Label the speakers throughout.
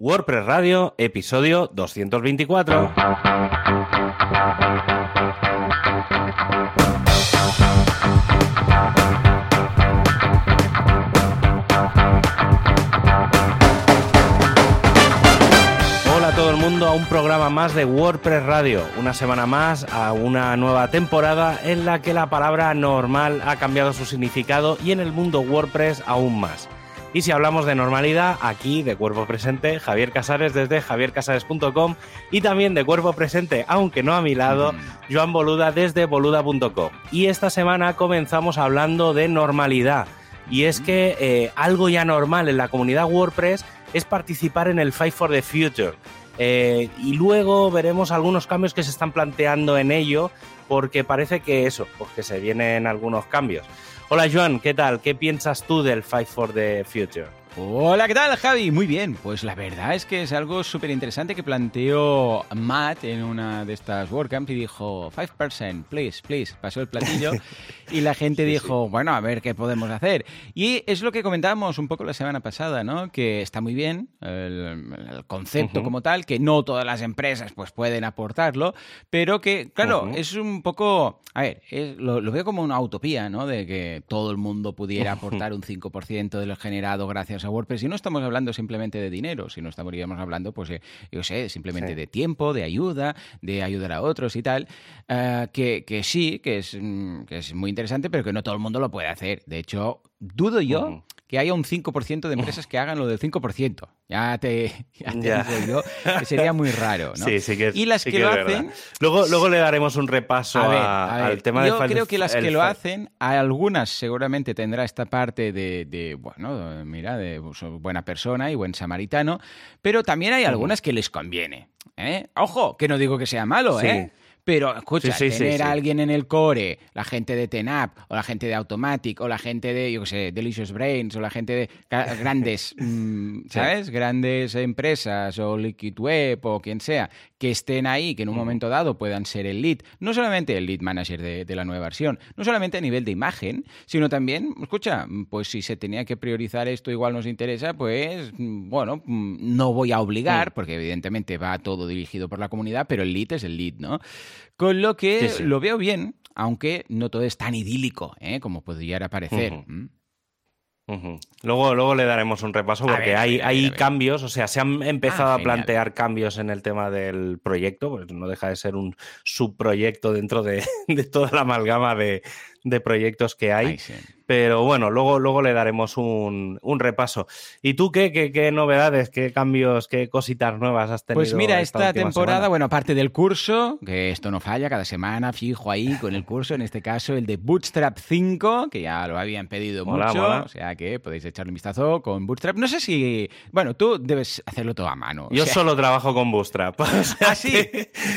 Speaker 1: WordPress Radio, episodio 224. Hola a todo el mundo a un programa más de WordPress Radio, una semana más a una nueva temporada en la que la palabra normal ha cambiado su significado y en el mundo WordPress aún más. Y si hablamos de normalidad, aquí de cuerpo presente, Javier Casares desde javiercasares.com y también de cuerpo presente, aunque no a mi lado, Joan Boluda desde boluda.com. Y esta semana comenzamos hablando de normalidad. Y es que eh, algo ya normal en la comunidad WordPress es participar en el Fight for the Future. Eh, y luego veremos algunos cambios que se están planteando en ello, porque parece que eso, pues que se vienen algunos cambios. Hola Joan, ¿qué tal? ¿Qué piensas tú del Fight for the Future?
Speaker 2: Hola, ¿qué tal, Javi? Muy bien. Pues la verdad es que es algo súper interesante que planteó Matt en una de estas WordCamp y dijo, 5%, please, please. Pasó el platillo y la gente sí, dijo, sí. bueno, a ver qué podemos hacer. Y es lo que comentábamos un poco la semana pasada, ¿no? Que está muy bien el, el concepto uh -huh. como tal, que no todas las empresas pues pueden aportarlo, pero que, claro, uh -huh. es un poco, a ver, es, lo, lo, veo como una utopía, ¿no? De que todo el mundo pudiera aportar un 5% de lo generado gracias a WordPress. Y no estamos hablando simplemente de dinero, sino estaríamos hablando, pues, eh, yo sé, simplemente sí. de tiempo, de ayuda, de ayudar a otros y tal. Uh, que, que, sí, que es, mm, que es muy interesante, pero que no todo el mundo lo puede hacer. De hecho, dudo yo. Uh -huh que haya un 5% de empresas que hagan lo del 5%. Ya te, ya te ya. digo yo que sería muy raro, ¿no?
Speaker 1: Sí, sí que es,
Speaker 2: Y las
Speaker 1: sí
Speaker 2: que,
Speaker 1: que
Speaker 2: lo
Speaker 1: hacen... Luego, luego le daremos un repaso
Speaker 2: a ver,
Speaker 1: a,
Speaker 2: a ver,
Speaker 1: al tema de...
Speaker 2: Yo creo que las que lo hacen, algunas seguramente tendrá esta parte de, de bueno, mira, de buena persona y buen samaritano, pero también hay algunas que les conviene. ¿eh? Ojo, que no digo que sea malo,
Speaker 1: sí.
Speaker 2: Pero escucha,
Speaker 1: sí, sí,
Speaker 2: tener
Speaker 1: sí,
Speaker 2: a alguien en el core, la gente de Tenap, o la gente de Automatic, o la gente de, yo qué sé, Delicious Brains, o la gente de grandes, mmm, ¿sabes? Grandes empresas, o Liquid Web, o quien sea, que estén ahí, que en un momento dado puedan ser el lead, no solamente el lead manager de, de, la nueva versión, no solamente a nivel de imagen, sino también, escucha, pues si se tenía que priorizar esto igual nos interesa, pues bueno, no voy a obligar, porque evidentemente va todo dirigido por la comunidad, pero el lead es el lead, ¿no? Con lo que sí, sí. lo veo bien, aunque no todo es tan idílico ¿eh? como podría parecer. Uh
Speaker 1: -huh. Uh -huh. Luego, luego le daremos un repaso porque ver, hay, ver, hay cambios, o sea, se han empezado ah, a plantear cambios en el tema del proyecto, pues no deja de ser un subproyecto dentro de, de toda la amalgama de, de proyectos que hay.
Speaker 2: Ay, sí.
Speaker 1: Pero bueno, luego, luego le daremos un, un repaso. ¿Y tú qué, qué, qué, novedades, qué cambios, qué cositas nuevas has tenido?
Speaker 2: Pues mira, esta,
Speaker 1: esta
Speaker 2: temporada,
Speaker 1: semana?
Speaker 2: bueno, aparte del curso, que esto no falla, cada semana fijo ahí con el curso, en este caso el de Bootstrap 5, que ya lo habían pedido
Speaker 1: mola,
Speaker 2: mucho,
Speaker 1: mola.
Speaker 2: o sea que podéis echarle un vistazo con Bootstrap. No sé si, bueno, tú debes hacerlo todo a mano.
Speaker 1: Yo
Speaker 2: o sea...
Speaker 1: solo trabajo con Bootstrap. O sea
Speaker 2: ah, sí.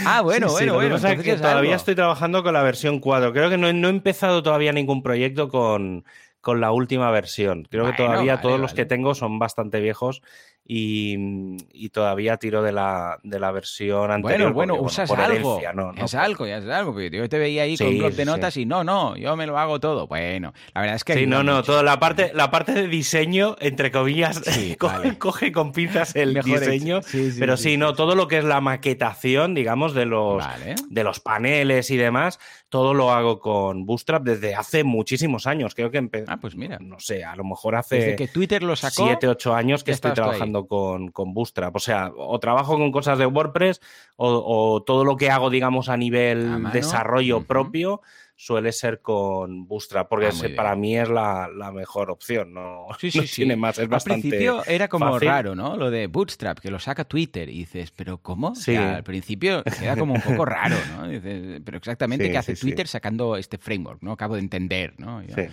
Speaker 2: Ah, bueno,
Speaker 1: sí,
Speaker 2: bueno,
Speaker 1: sí,
Speaker 2: bueno.
Speaker 1: Que todavía
Speaker 2: algo.
Speaker 1: estoy trabajando con la versión 4. Creo que no, no he empezado todavía ningún proyecto con, con la última versión. Creo
Speaker 2: bueno,
Speaker 1: que todavía
Speaker 2: vale,
Speaker 1: todos
Speaker 2: vale.
Speaker 1: los que tengo son bastante viejos y, y todavía tiro de la, de la versión anterior.
Speaker 2: Bueno, bueno,
Speaker 1: porque,
Speaker 2: usas
Speaker 1: bueno,
Speaker 2: algo.
Speaker 1: Herencia, no, no,
Speaker 2: es algo, ya es algo. Porque yo te veía ahí
Speaker 1: sí,
Speaker 2: con un blog de notas
Speaker 1: sí.
Speaker 2: y no, no, yo me lo hago todo. Bueno, la verdad es que.
Speaker 1: Sí, no, no, toda la parte, la parte de diseño, entre comillas,
Speaker 2: sí,
Speaker 1: coge,
Speaker 2: vale.
Speaker 1: coge, con pinzas el
Speaker 2: Mejor
Speaker 1: diseño. Pero sí, no, todo lo que es la maquetación, digamos, de los,
Speaker 2: vale.
Speaker 1: de los paneles y demás, todo lo hago con Bootstrap desde hace muchísimos años. Creo que empecé.
Speaker 2: Ah, pues mira.
Speaker 1: No sé, a lo mejor hace.
Speaker 2: Desde que Twitter lo sacó.
Speaker 1: 7, 8 años que estoy trabajando con, con Bootstrap. O sea, o trabajo con cosas de WordPress o, o todo lo que hago, digamos, a nivel a desarrollo uh -huh. propio suele ser con Bootstrap, porque ah, para mí es la, la, mejor opción, no,
Speaker 2: sí, sí,
Speaker 1: no
Speaker 2: sí.
Speaker 1: tiene más, es
Speaker 2: Al
Speaker 1: bastante
Speaker 2: principio era como
Speaker 1: fácil.
Speaker 2: raro, ¿no? Lo de Bootstrap, que lo saca Twitter, y dices, ¿pero cómo?
Speaker 1: Sí.
Speaker 2: O sea, al principio era como un poco raro, ¿no? Dices, pero exactamente qué hace Twitter sacando este framework, ¿no? Acabo de entender, ¿no?
Speaker 1: Sí.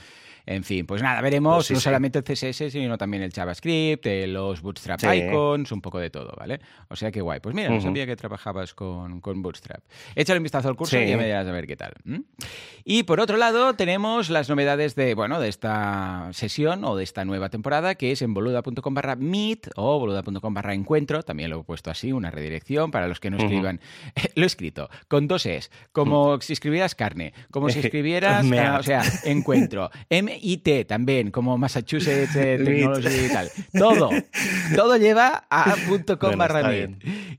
Speaker 2: En fin, pues nada, veremos
Speaker 1: pues sí,
Speaker 2: no
Speaker 1: sí.
Speaker 2: solamente el CSS, sino también el JavaScript, eh, los Bootstrap
Speaker 1: Sí.
Speaker 2: icons, un poco de todo, ¿vale? O sea que guay. Pues mira, no sabía que trabajabas con, con Bootstrap. Échale un vistazo al curso y ya me dirás a ver qué tal. Y por otro lado, tenemos las novedades de, bueno, de esta sesión o de esta nueva temporada, que es en boluda.com barra meet o boluda.com barra encuentro. También lo he puesto así, una redirección para los que no escriban. lo he escrito con dos es, como si escribieras carne, como si escribieras, ah, o sea, encuentro. M MIT también, como Massachusetts eh, Technology y tal. Todo, todo lleva a .com barra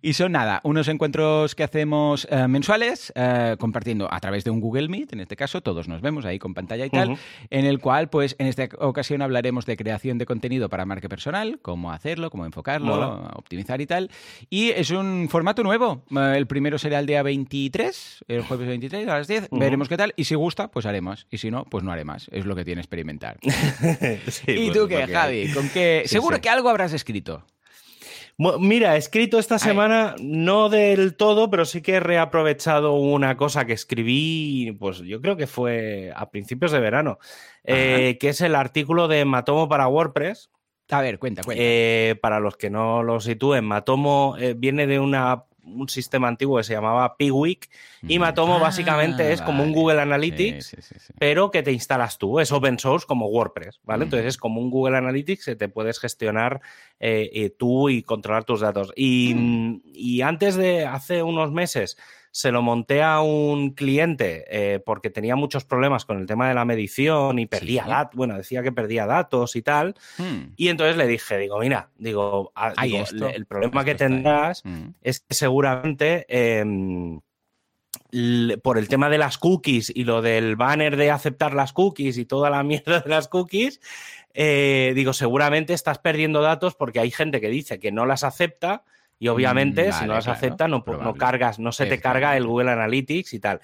Speaker 2: Y son nada, unos encuentros que hacemos eh, mensuales, eh, compartiendo a través de un Google Meet, en este caso, todos nos vemos ahí con pantalla y tal, en el cual, pues, en esta ocasión hablaremos de creación de contenido para marca personal, cómo hacerlo, cómo enfocarlo, optimizar y tal. Y es un formato nuevo. El primero será el día 23, el jueves 23 a las 10. Veremos qué tal. Y si gusta, pues haremos. Y si no, pues no haré más. Es lo que tiene experimentar. ¿Y tú qué, Javi? ¿Con qué? Seguro que algo habrás escrito.
Speaker 1: Mira, he escrito esta semana, no del todo, pero sí que he reaprovechado una cosa que escribí, pues yo creo que fue a principios de verano, eh, que es el artículo de Matomo para WordPress.
Speaker 2: A ver, cuenta, cuenta.
Speaker 1: Eh, para los que no lo sitúen, Matomo eh, viene de una un sistema antiguo que se llamaba Piwik y Matomo básicamente es como un Google Analytics, pero que te instalas tú. Es open source como WordPress, ¿vale? Entonces es como un Google Analytics que te puedes gestionar eh, eh, tú y controlar tus datos. Y, mm. y antes de hace unos meses se lo monté a un cliente eh, porque tenía muchos problemas con el tema de la medición y perdía datos, bueno, decía que perdía datos y tal. Hmm. Y entonces le dije, digo, mira, digo, el problema que tendrás hmm. es que seguramente... Em, por el tema de las cookies y lo del banner de aceptar las cookies y toda la mierda de las cookies, eh, digo, seguramente estás perdiendo datos porque hay gente que dice que no las acepta y obviamente, mm, si no las acepta, no, no, cargas, no se te carga el Google Analytics y tal.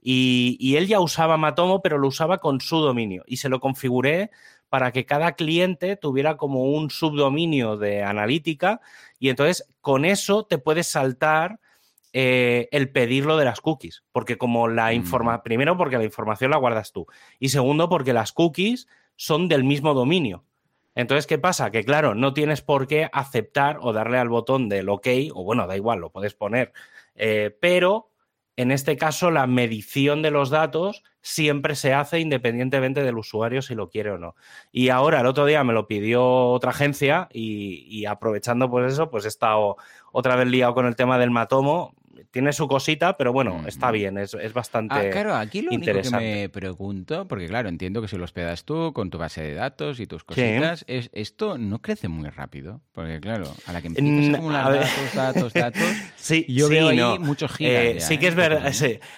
Speaker 1: Y, él ya usaba Matomo, pero lo usaba con su dominio. Y se lo configuré para que cada cliente tuviera como un subdominio de analítica. Y entonces con eso te puedes saltar eh, el pedirlo de las cookies. Porque como la informa, primero porque la información la guardas tú. Y segundo porque las cookies son del mismo dominio. Entonces, ¿qué pasa? Que claro, no tienes por qué aceptar o darle al botón del OK, o bueno, da igual, lo puedes poner, eh, pero en este caso la medición de los datos siempre se hace independientemente del usuario si lo quiere o no. Y ahora, el otro día me lo pidió otra agencia y, aprovechando pues eso, pues he estado otra vez liado con el tema del matomo tiene su cosita, pero bueno, está bien, es, es bastante ah, claro, aquí lo único que
Speaker 2: me pregunto, porque claro, entiendo que si lo hospedas tú con tu base de datos y tus cositas, es, esto no crece muy rápido, porque claro, a la que empiezas a acumular datos, datos, datos, sí, yo veo ahí muchos gigas.
Speaker 1: Eh, sí que es ¿eh? verdad,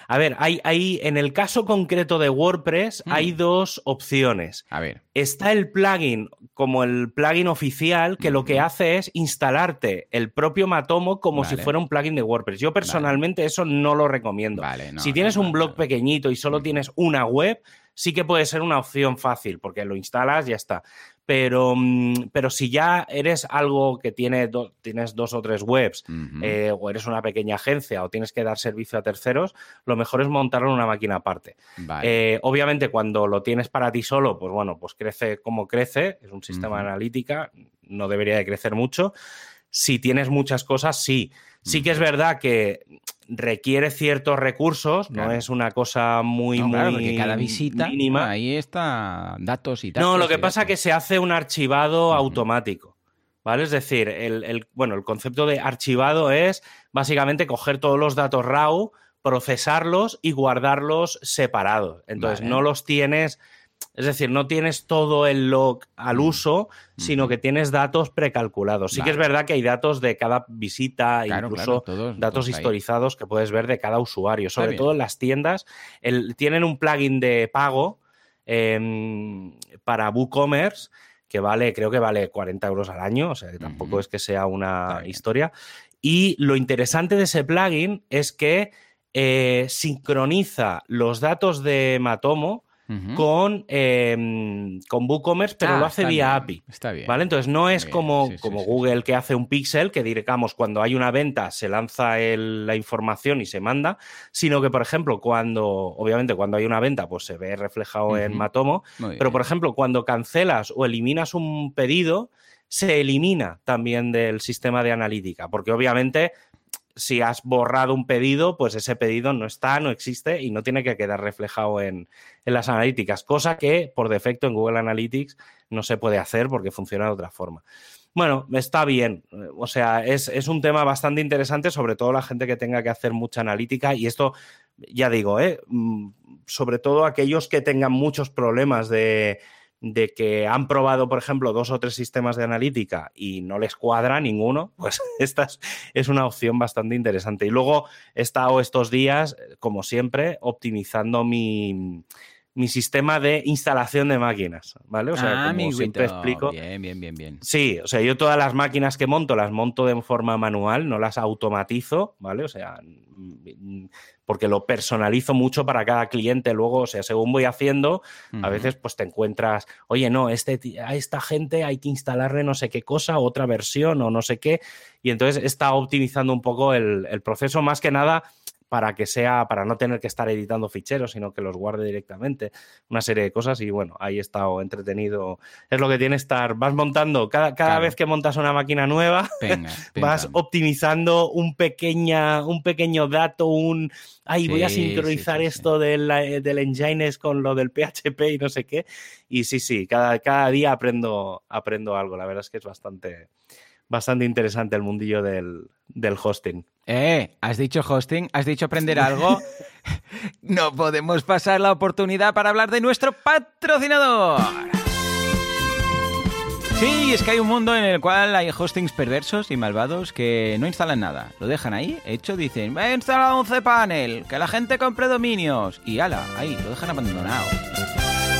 Speaker 1: A ver, hay, hay, en el caso concreto de WordPress hay mm. dos opciones.
Speaker 2: A ver.
Speaker 1: Está el plugin como el plugin oficial que lo que hace es instalarte el propio Matomo como si fuera un plugin de WordPress. Yo personalmente eso no lo recomiendo. si tienes un blog pequeñito y solo tienes una web, sí que puede ser una opción fácil porque lo instalas y ya está. Pero, mm, pero si ya eres algo que tiene tienes dos o tres webs eh, o eres una pequeña agencia o tienes que dar servicio a terceros, lo mejor es montarlo en una máquina aparte. Eh, obviamente cuando lo tienes para ti solo, pues bueno, pues crece como crece, es un sistema de analítica, no debería de crecer mucho. Si tienes muchas cosas, sí. Sí que es verdad que requiere ciertos recursos, no es una cosa muy, muy
Speaker 2: cada visita mínima. Ahí está datos y tal.
Speaker 1: No, lo que pasa es que se hace un archivado automático. ¿Vale? Es decir, el, bueno, el concepto de archivado es básicamente coger todos los datos RAW, procesarlos y guardarlos separados. Entonces, no los tienes es decir, no tienes todo el log al mm. uso, sino que tienes datos precalculados. Sí que es verdad que hay datos de cada visita, incluso datos historizados que puedes ver de cada usuario. Sobre todo en las tiendas, tienen un plugin de pago em, para WooCommerce que vale, creo que vale 40 euros al año, o sea que tampoco es que sea una historia. Y lo interesante de ese plugin es que eh, sincroniza los datos de Matomo con, eh, con WooCommerce, pero lo ah, hace vía API.
Speaker 2: Está bien.
Speaker 1: ¿Vale? Entonces no es como, como Google que hace un pixel, que digamos cuando hay una venta se lanza la información y se manda, sino que, por ejemplo, cuando, obviamente, cuando hay una venta, pues se ve reflejado en Matomo, pero por ejemplo, cuando cancelas o eliminas un pedido, se elimina también del sistema de analítica, porque obviamente si has borrado un pedido, pues ese pedido no está, no existe y no tiene que quedar reflejado en, las analíticas, cosa que por defecto en Google Analytics no se puede hacer porque funciona de otra forma. Bueno, está bien. O sea, es, un tema bastante interesante, sobre todo la gente que tenga que hacer mucha analítica. Y esto, ya digo, ¿eh? Mm, sobre todo aquellos que tengan muchos problemas de, de que han probado, por ejemplo, dos o tres sistemas de analítica y no les cuadra ninguno, pues esta es una opción bastante interesante. Y luego he estado estos días, como siempre, optimizando mi, mi sistema de instalación de máquinas, ¿vale?
Speaker 2: O sea, ah, como siempre explico. Bien, bien, bien, bien.
Speaker 1: Sí, o sea, yo todas las máquinas que monto las monto de forma manual, no las automatizo, ¿vale? O sea, porque lo personalizo mucho para cada cliente. Luego, o sea, según voy haciendo, a veces pues te encuentras, oye, no, este, a esta gente hay que instalarle no sé qué cosa, otra versión o no sé qué. Y entonces está optimizando un poco el, el proceso, más que nada para que sea, para no tener que estar editando ficheros, sino que los guarde directamente, una serie de cosas y bueno, ahí he estado entretenido. Es lo que tiene estar, vas montando, cada, cada vez que montas una máquina nueva, vas optimizando un, pequeña, un pequeño dato, un, ay, voy a sincronizar esto del, del Engines con lo del PHP y no sé qué. Y sí, sí, cada, cada día aprendo, aprendo algo, la verdad es que es bastante bastante interesante el mundillo del, hosting.
Speaker 2: Eh, has dicho hosting, has dicho aprender algo. no podemos pasar la oportunidad para hablar de nuestro patrocinador. Sí, es que hay un mundo en el cual hay hostings perversos y malvados que no instalan nada. Lo dejan ahí, hecho, dicen, he instalado un cPanel, que la gente compre dominios. Y ala, ahí, lo dejan abandonado.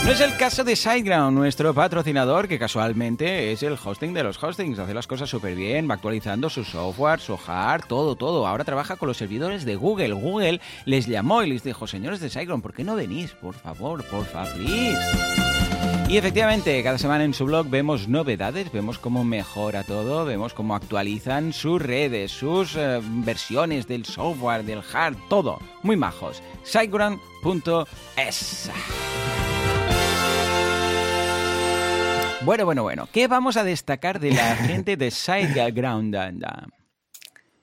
Speaker 2: No es el caso de SiteGround, nuestro patrocinador, que casualmente es el hosting de los hostings. Hace las cosas súper bien, va actualizando su software, su hard, todo, todo. Ahora trabaja con los servidores de Google. Google les llamó y les dijo, señores de SiteGround, ¿por qué no venís? Por favor, por favor, please. Y efectivamente, cada semana en su blog vemos novedades, vemos cómo mejora todo, vemos cómo actualizan sus redes, sus eh, versiones del software, del hard, todo. Muy majos. SiteGround.es. Bueno, bueno, bueno. ¿Qué vamos a destacar de la gente de SiteGround?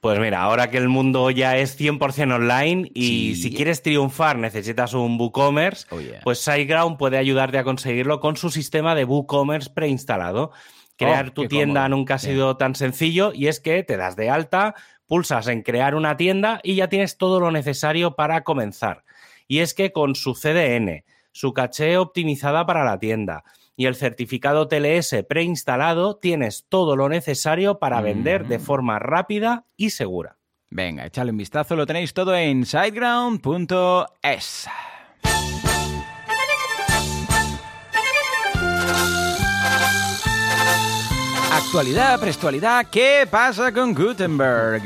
Speaker 1: Pues mira, ahora que el mundo ya es 100% online y si quieres triunfar necesitas un WooCommerce, oh, pues SiteGround puede ayudarte a conseguirlo con su sistema de WooCommerce preinstalado. Crear oh, tu tienda nunca ha sido tan sencillo y es que te das de alta, pulsas en crear una tienda y ya tienes todo lo necesario para comenzar. Y es que con su CDN, su caché optimizada para la tienda, y el certificado TLS preinstalado, tienes todo lo necesario para vender de forma rápida y segura.
Speaker 2: Venga, echale un vistazo, lo tenéis todo en siteground.es. Actualidad, prestualidad, ¿qué pasa con Gutenberg?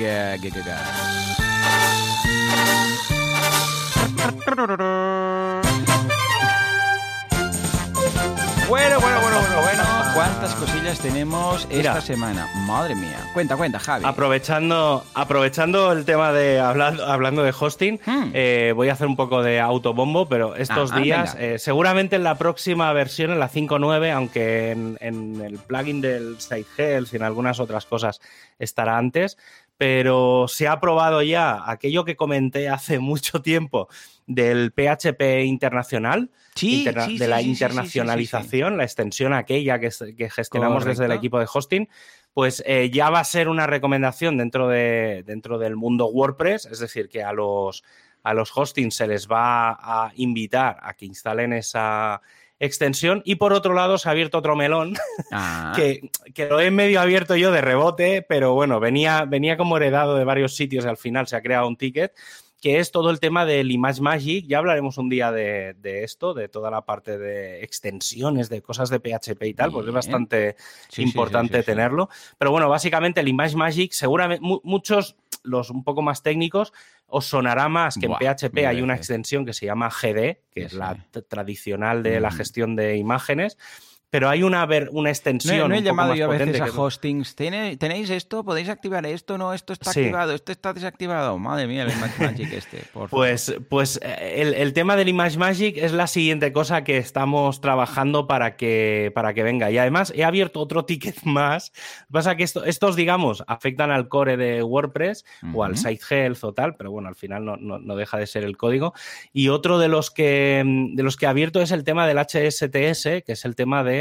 Speaker 2: ¿Cuántas cosillas tenemos esta semana? Madre mía. Cuenta, cuenta, Javi.
Speaker 1: Aprovechando, aprovechando el tema de hablar, hablando de hosting, hmm. eh, voy a hacer un poco de autobombo, pero estos ah, ah, días, eh, seguramente en la próxima versión, en la 5.9, aunque en, en, el plugin del Site Health y en algunas otras cosas estará antes, pero se ha probado ya aquello que comenté hace mucho tiempo del PHP internacional, de la internacionalización, la extensión aquella que, gestionamos desde el equipo de hosting, pues eh, ya va a ser una recomendación dentro, de, dentro del mundo WordPress, es decir, que a los, a los hostings se les va a invitar a que instalen esa extensión. Y por otro lado se ha abierto otro melón ah. que, que, lo he medio abierto yo de rebote, pero bueno, venía, venía como heredado de varios sitios y al final se ha creado un ticket que es todo el tema del Image Magic. Ya hablaremos un día de, esto, de toda la parte de extensiones, de cosas de PHP y tal, porque es bastante importante tenerlo. Pero bueno, básicamente el Image Magic, seguramente muchos, los un poco más técnicos, os sonará más que en PHP hay una extensión que se llama GD, que es la tradicional de la gestión de imágenes pero hay una, una extensión.
Speaker 2: No, he llamado yo a veces a hostings. ¿Tenéis esto? ¿Podéis activar esto? No, esto está activado, esto está desactivado. Madre mía, el Image Magic este.
Speaker 1: pues pues eh, el, el, tema del Image Magic es la siguiente cosa que estamos trabajando para que, para que venga. Y además he abierto otro ticket más. Pasa que esto, estos, digamos, afectan al core de WordPress o al Site Health o tal, pero bueno, al final no, no, no, deja de ser el código. Y otro de los que, de los que he abierto es el tema del HSTS, que es el tema de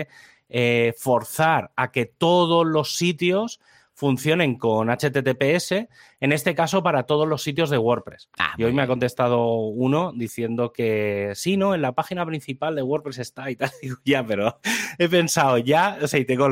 Speaker 1: eh, forzar a que todos los sitios funcionen con HTTPS en este caso para todos los sitios de WordPress.
Speaker 2: Ah,
Speaker 1: y hoy me ha contestado uno diciendo que sí, ¿no? En la página principal de WordPress está y tal. Digo, ya, pero he pensado ya, o sea, y tengo,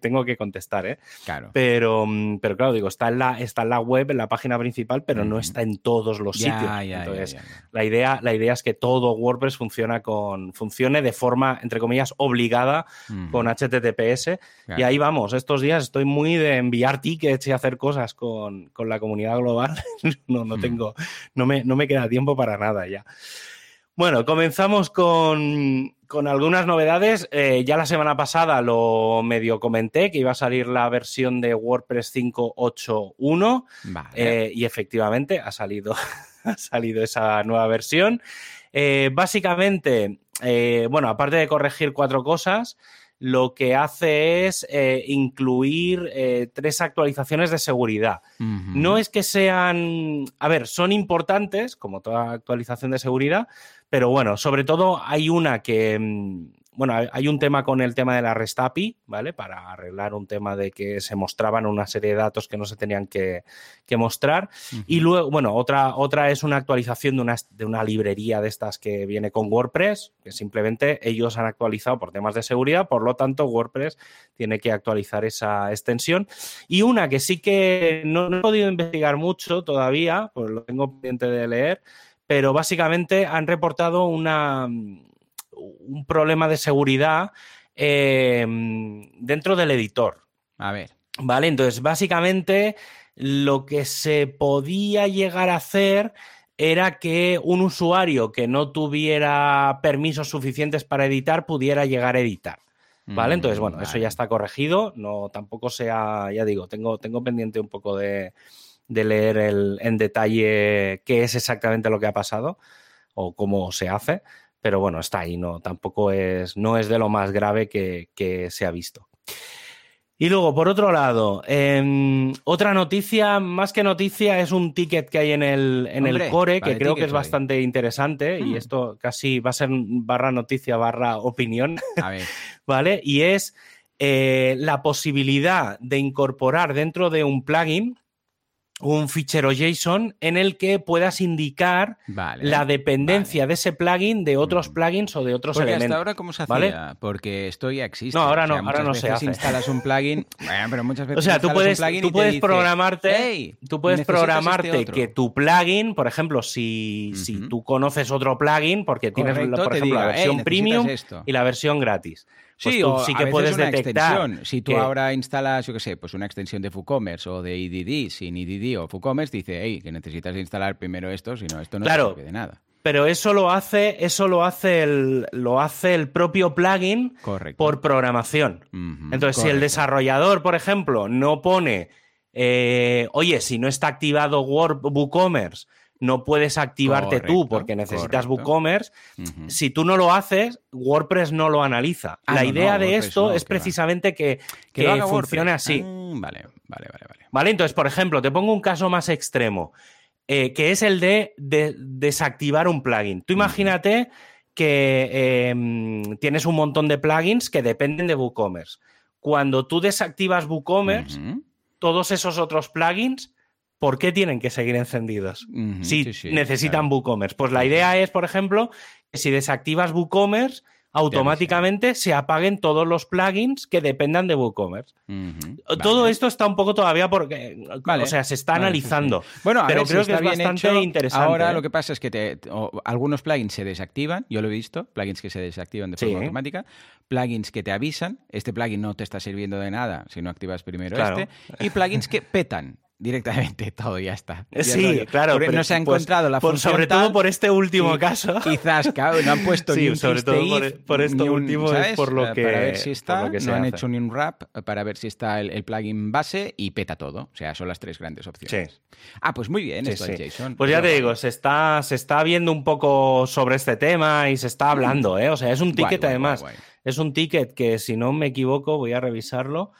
Speaker 1: tengo que contestar, ¿eh?
Speaker 2: Claro.
Speaker 1: Pero, mm, pero claro, digo, está en, la, está en la web, en la página principal, pero no está en todos los
Speaker 2: Ya,
Speaker 1: sitios.
Speaker 2: ya,
Speaker 1: Entonces,
Speaker 2: ya.
Speaker 1: La, idea, la idea es que todo WordPress funciona con, funcione de forma, entre comillas, obligada con HTTPS.
Speaker 2: Claro.
Speaker 1: Y ahí vamos, estos días estoy muy de enviar tickets y hacer cosas con, con la comunidad global. no, no
Speaker 2: Mm.
Speaker 1: tengo, no me, no me queda tiempo para nada ya. Bueno, comenzamos con, con algunas novedades. Eh, ya la semana pasada lo medio comenté que iba a salir la versión de WordPress 5.8.1
Speaker 2: Vale.
Speaker 1: eh, y efectivamente ha salido, ha salido esa nueva versión. Eh, básicamente, bueno, aparte de corregir cuatro cosas, lo que hace es eh, incluir eh, tres actualizaciones de seguridad. No es que sean, a ver, son importantes, como toda actualización de seguridad, pero bueno, sobre todo hay una que, mm, bueno, hay- un tema con el tema de la REST API, ¿vale? Para arreglar un tema de que se mostraban una serie de datos que no se tenían que, que mostrar. Y luego, bueno, otra, otra es una actualización de una, de una librería de estas que viene con WordPress, que simplemente ellos han actualizado por temas de seguridad, por lo tanto WordPress tiene que actualizar esa extensión. Y una que sí que no, no he podido investigar mucho todavía, pues lo tengo pendiente de leer, pero básicamente han reportado una, un problema de seguridad eh, dentro del editor.
Speaker 2: A ver.
Speaker 1: ¿Vale? Entonces, básicamente, lo que se podía llegar a hacer era que un usuario que no tuviera permisos suficientes para editar pudiera llegar a editar. ¿Vale?
Speaker 2: Mm,
Speaker 1: Entonces, bueno, eso ya está corregido. No, tampoco sea, ya digo, tengo, tengo pendiente un poco de, de leer el- en detalle qué es exactamente lo que ha pasado o cómo se hace. Pero bueno, está ahí, no, tampoco es, no es de lo más grave que, que se ha visto. Y luego, por otro lado, em, otra noticia, más que noticia, es un ticket que hay en el, en
Speaker 2: Hombre,
Speaker 1: el core, que creo que es bastante interesante, y esto casi va a ser barra noticia, barra opinión,
Speaker 2: A ver.
Speaker 1: ¿vale? Y es eh, la posibilidad de incorporar dentro de un plugin un fichero JSON en el que puedas indicar
Speaker 2: Vale.
Speaker 1: la dependencia de ese plugin de otros
Speaker 2: Mm.
Speaker 1: plugins o de otros
Speaker 2: Porque
Speaker 1: elementos.
Speaker 2: hasta ahora, ¿cómo se hacía?
Speaker 1: ¿vale?
Speaker 2: Porque esto ya existe.
Speaker 1: No, ahora
Speaker 2: O sea,
Speaker 1: no, ahora no se
Speaker 2: veces
Speaker 1: hace.
Speaker 2: instalas un plugin, bueno, pero muchas veces
Speaker 1: O sea, tú puedes, tú puedes
Speaker 2: dice,
Speaker 1: programarte,
Speaker 2: "Hey,
Speaker 1: tú puedes programarte
Speaker 2: este otro".
Speaker 1: que tu plugin, por ejemplo, si, si tú conoces otro plugin, porque tienes,
Speaker 2: Correcto,
Speaker 1: por ejemplo, la
Speaker 2: diga, "Hey,
Speaker 1: versión premium
Speaker 2: esto".
Speaker 1: y la versión gratis. Pues
Speaker 2: Sí,
Speaker 1: tú
Speaker 2: o
Speaker 1: sí
Speaker 2: a
Speaker 1: que
Speaker 2: veces
Speaker 1: puedes
Speaker 2: una
Speaker 1: detectar.
Speaker 2: extensión. Si tú
Speaker 1: que-
Speaker 2: ahora instalas, yo qué sé, pues una extensión de WooCommerce o de EDD sin EDD o WooCommerce, dice, hey, que necesitas instalar primero esto, si no, esto no
Speaker 1: Claro.
Speaker 2: sirve de nada.
Speaker 1: Pero eso lo hace, eso lo hace el, lo hace el propio plugin
Speaker 2: Correcto.
Speaker 1: por programación. Entonces, si el desarrollador, por ejemplo, no pone, eh, oye, si no está activado Word, WooCommerce, no puedes activarte tú porque necesitas
Speaker 2: correcto.
Speaker 1: WooCommerce. Si tú no lo haces, WordPress no lo analiza.
Speaker 2: Ah,
Speaker 1: la
Speaker 2: no,
Speaker 1: idea
Speaker 2: no,
Speaker 1: de
Speaker 2: WordPress
Speaker 1: esto
Speaker 2: no,
Speaker 1: es
Speaker 2: que va.
Speaker 1: precisamente que,
Speaker 2: Que
Speaker 1: funcione
Speaker 2: WordPress.
Speaker 1: así.
Speaker 2: Ah, vale, vale, vale, vale.
Speaker 1: ¿Vale? Entonces, por ejemplo, te pongo un caso más extremo, eh, que es el de, de desactivar un plugin. Tú imagínate que eh, tienes un montón de plugins que dependen de WooCommerce. Cuando tú desactivas WooCommerce, todos esos otros plugins, ¿por qué tienen que seguir encendidos? si
Speaker 2: sí, sí,
Speaker 1: necesitan
Speaker 2: claro.
Speaker 1: WooCommerce. Pues la idea es, por ejemplo, que si desactivas WooCommerce, automáticamente se apaguen todos los plugins que dependan de WooCommerce. Todo
Speaker 2: vale.
Speaker 1: esto está un poco todavía porque,
Speaker 2: Vale,
Speaker 1: o sea, se está
Speaker 2: vale,
Speaker 1: analizando.
Speaker 2: sí. Bueno, a
Speaker 1: pero
Speaker 2: ver, si
Speaker 1: creo que es bastante
Speaker 2: hecho,
Speaker 1: interesante.
Speaker 2: Ahora
Speaker 1: ¿eh?
Speaker 2: lo que pasa es que te- o- algunos plugins se desactivan, yo lo he visto, plugins que se desactivan de forma
Speaker 1: Sí.
Speaker 2: automática, plugins que te avisan, este plugin no te está sirviendo de nada si no activas primero
Speaker 1: Claro.
Speaker 2: este, y plugins que petan directamente todo, ya está. Ya
Speaker 1: Sí, claro. Pero
Speaker 2: no se ha
Speaker 1: pues,
Speaker 2: encontrado la
Speaker 1: por-
Speaker 2: función
Speaker 1: Sobre
Speaker 2: tal,
Speaker 1: todo por este último
Speaker 2: y-
Speaker 1: caso.
Speaker 2: Quizás, claro, no han puesto
Speaker 1: Sí,
Speaker 2: ni un
Speaker 1: sobre todo por-
Speaker 2: if,
Speaker 1: por esto
Speaker 2: un-
Speaker 1: último es por lo
Speaker 2: Eh,
Speaker 1: que-
Speaker 2: Para ver si está, no han hecho ni un wrap para ver si está el, el plugin base y peta todo. O sea, son las tres grandes opciones.
Speaker 1: Sí.
Speaker 2: Ah, pues muy bien
Speaker 1: Sí,
Speaker 2: esto JSON.
Speaker 1: Pues ya te digo, se está, se está viendo un poco sobre este tema y se está hablando, ¿eh? O sea, es un.
Speaker 2: Guay,
Speaker 1: ticket
Speaker 2: guay,
Speaker 1: además.
Speaker 2: guay.
Speaker 1: Es un ticket que, si no me equivoco, voy a revisarlo,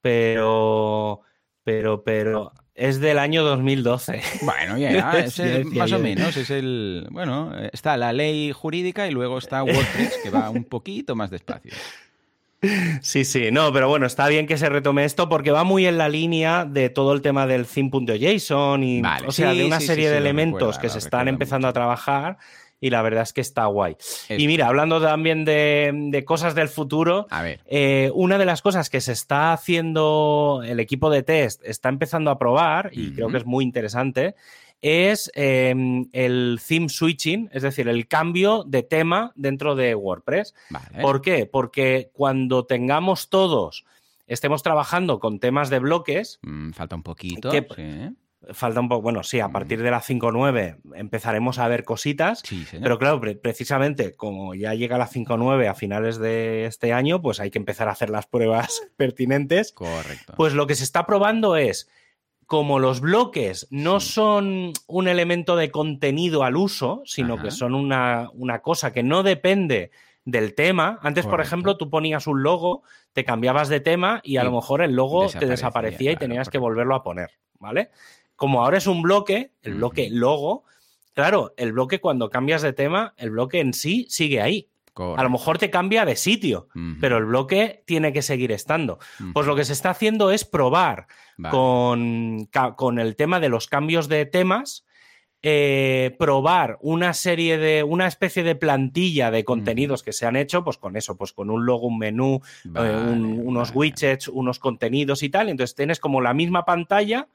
Speaker 1: pero, pero, pero es del año 2012.
Speaker 2: Bueno, ya, es el- más o menos, es el, bueno, eh, está la ley jurídica y luego está WordPress que va un poquito más despacio.
Speaker 1: Sí, sí, no, pero bueno, está bien que se retome esto porque va muy en la línea de todo el tema del theme.json y, o sea, de una serie de elementos que se están empezando a trabajar y la verdad es que está guay. Y mira, hablando también de, cosas del futuro, eh, una de las cosas que se está haciendo el equipo de test, está empezando a probar, y creo que es muy interesante, es em, el theme switching, es decir, el cambio de tema dentro de WordPress. ¿Por qué? Porque cuando tengamos todos, estemos trabajando con temas de bloques.
Speaker 2: Mm, falta un poquito.
Speaker 1: Falta un poco, bueno, sí, a partir de la 5.9 empezaremos a ver cositas, pero claro, precisamente como ya llega la 5.9 a finales de este año, pues hay que empezar a hacer las pruebas pertinentes.
Speaker 2: Correcto.
Speaker 1: Pues lo que se está probando es, como los bloques no son un elemento de contenido al uso, sino que son una, una, cosa que no depende del tema. Antes, por ejemplo, tú ponías un logo, te cambiabas de tema y a lo mejor el logo te desaparecía y tenías que volverlo a poner, ¿vale? Como ahora es un bloque, el bloque logo, claro, el bloque cuando cambias de tema, el bloque en sí sigue ahí. A lo mejor te cambia de sitio, pero el bloque tiene que seguir estando. Pues lo que se está haciendo es probar con, con, el tema de los cambios de temas, eh, probar una serie de, una especie de plantilla de contenidos que se han hecho, pues con eso, pues con un logo, un menú, eh, unos widgets, unos contenidos y tal. Entonces tienes como la misma pantalla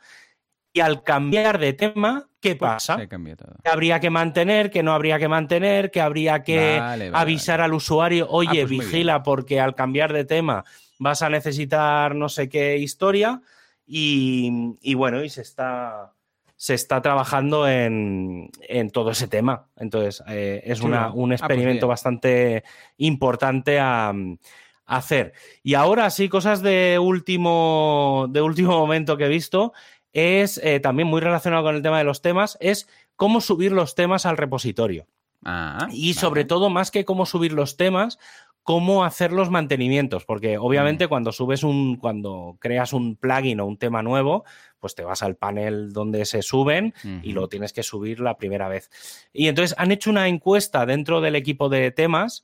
Speaker 1: y al cambiar de tema, ¿qué pasa? ¿Qué habría que mantener? ¿Qué no habría que mantener? ¿Qué habría que avisar al usuario? Ah, Oye, pues vigila porque al cambiar de tema vas a necesitar no sé qué historia. Y, bueno, y se está, se está trabajando en, todo ese tema. Entonces, eh, es un ah, pues experimento bastante importante a, hacer. Y ahora sí, cosas de último, de último momento que he visto es eh, también muy relacionado con el tema de los temas, es cómo subir los temas al repositorio.
Speaker 2: Ah,
Speaker 1: y sobre todo, más que cómo subir los temas, cómo hacer los mantenimientos, porque obviamente mm. cuando subes un, cuando creas un plugin o un tema nuevo, pues te vas al panel donde se suben y lo tienes que subir la primera vez. Y entonces han hecho una encuesta dentro del equipo de temas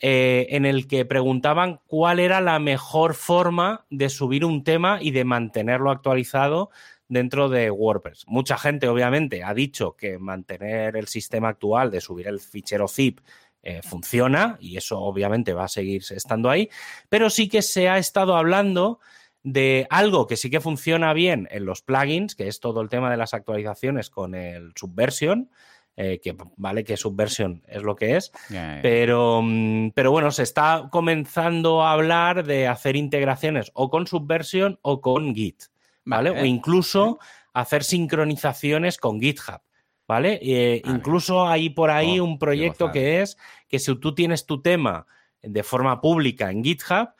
Speaker 1: eh, en el que preguntaban cuál era la mejor forma de subir un tema y de mantenerlo actualizado dentro de WordPress. Mucha gente, obviamente, ha dicho que mantener el sistema actual de subir el fichero zip eh, funciona y eso obviamente va a seguir estando ahí, pero sí que se ha estado hablando de algo que sí que funciona bien en los plugins, que es todo el tema de las actualizaciones con el Subversion, eh, que vale que Subversion es lo que es, Pero, mm, pero bueno, se está comenzando a hablar de hacer integraciones o con Subversion o con Git. ¿Vale? O incluso hacer sincronizaciones con GitHub. ¿Vale? Eh, incluso hay por ahí oh, un proyecto que es que si tú tienes tu tema de forma pública en GitHub,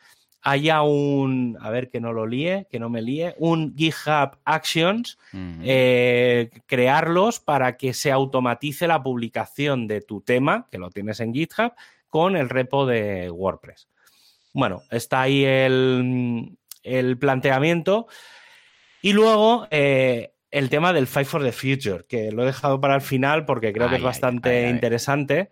Speaker 1: haya un, a ver que no lo líe, que no me líe, un GitHub Actions, eh, crearlos para que se automatice la publicación de tu tema, que lo tienes en GitHub, con el repo de WordPress. Bueno, está ahí el, el planteamiento. Y luego eh, el tema del Fight for the Future, que lo he dejado para el final porque creo que es bastante interesante.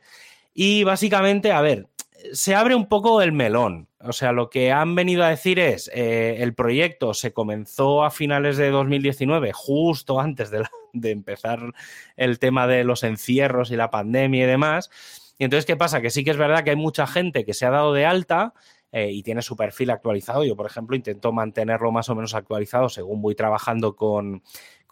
Speaker 1: Y básicamente, a ver, se abre un poco el melón. O sea, lo que han venido a decir es, eh, el proyecto se comenzó a finales de 2019, justo antes de, de, empezar el tema de los encierros y la pandemia y demás. Y entonces, ¿qué pasa? Que sí que es verdad que hay mucha gente que se ha dado de alta, eh, y tiene su perfil actualizado. Yo, por ejemplo, intento mantenerlo más o menos actualizado según voy trabajando con,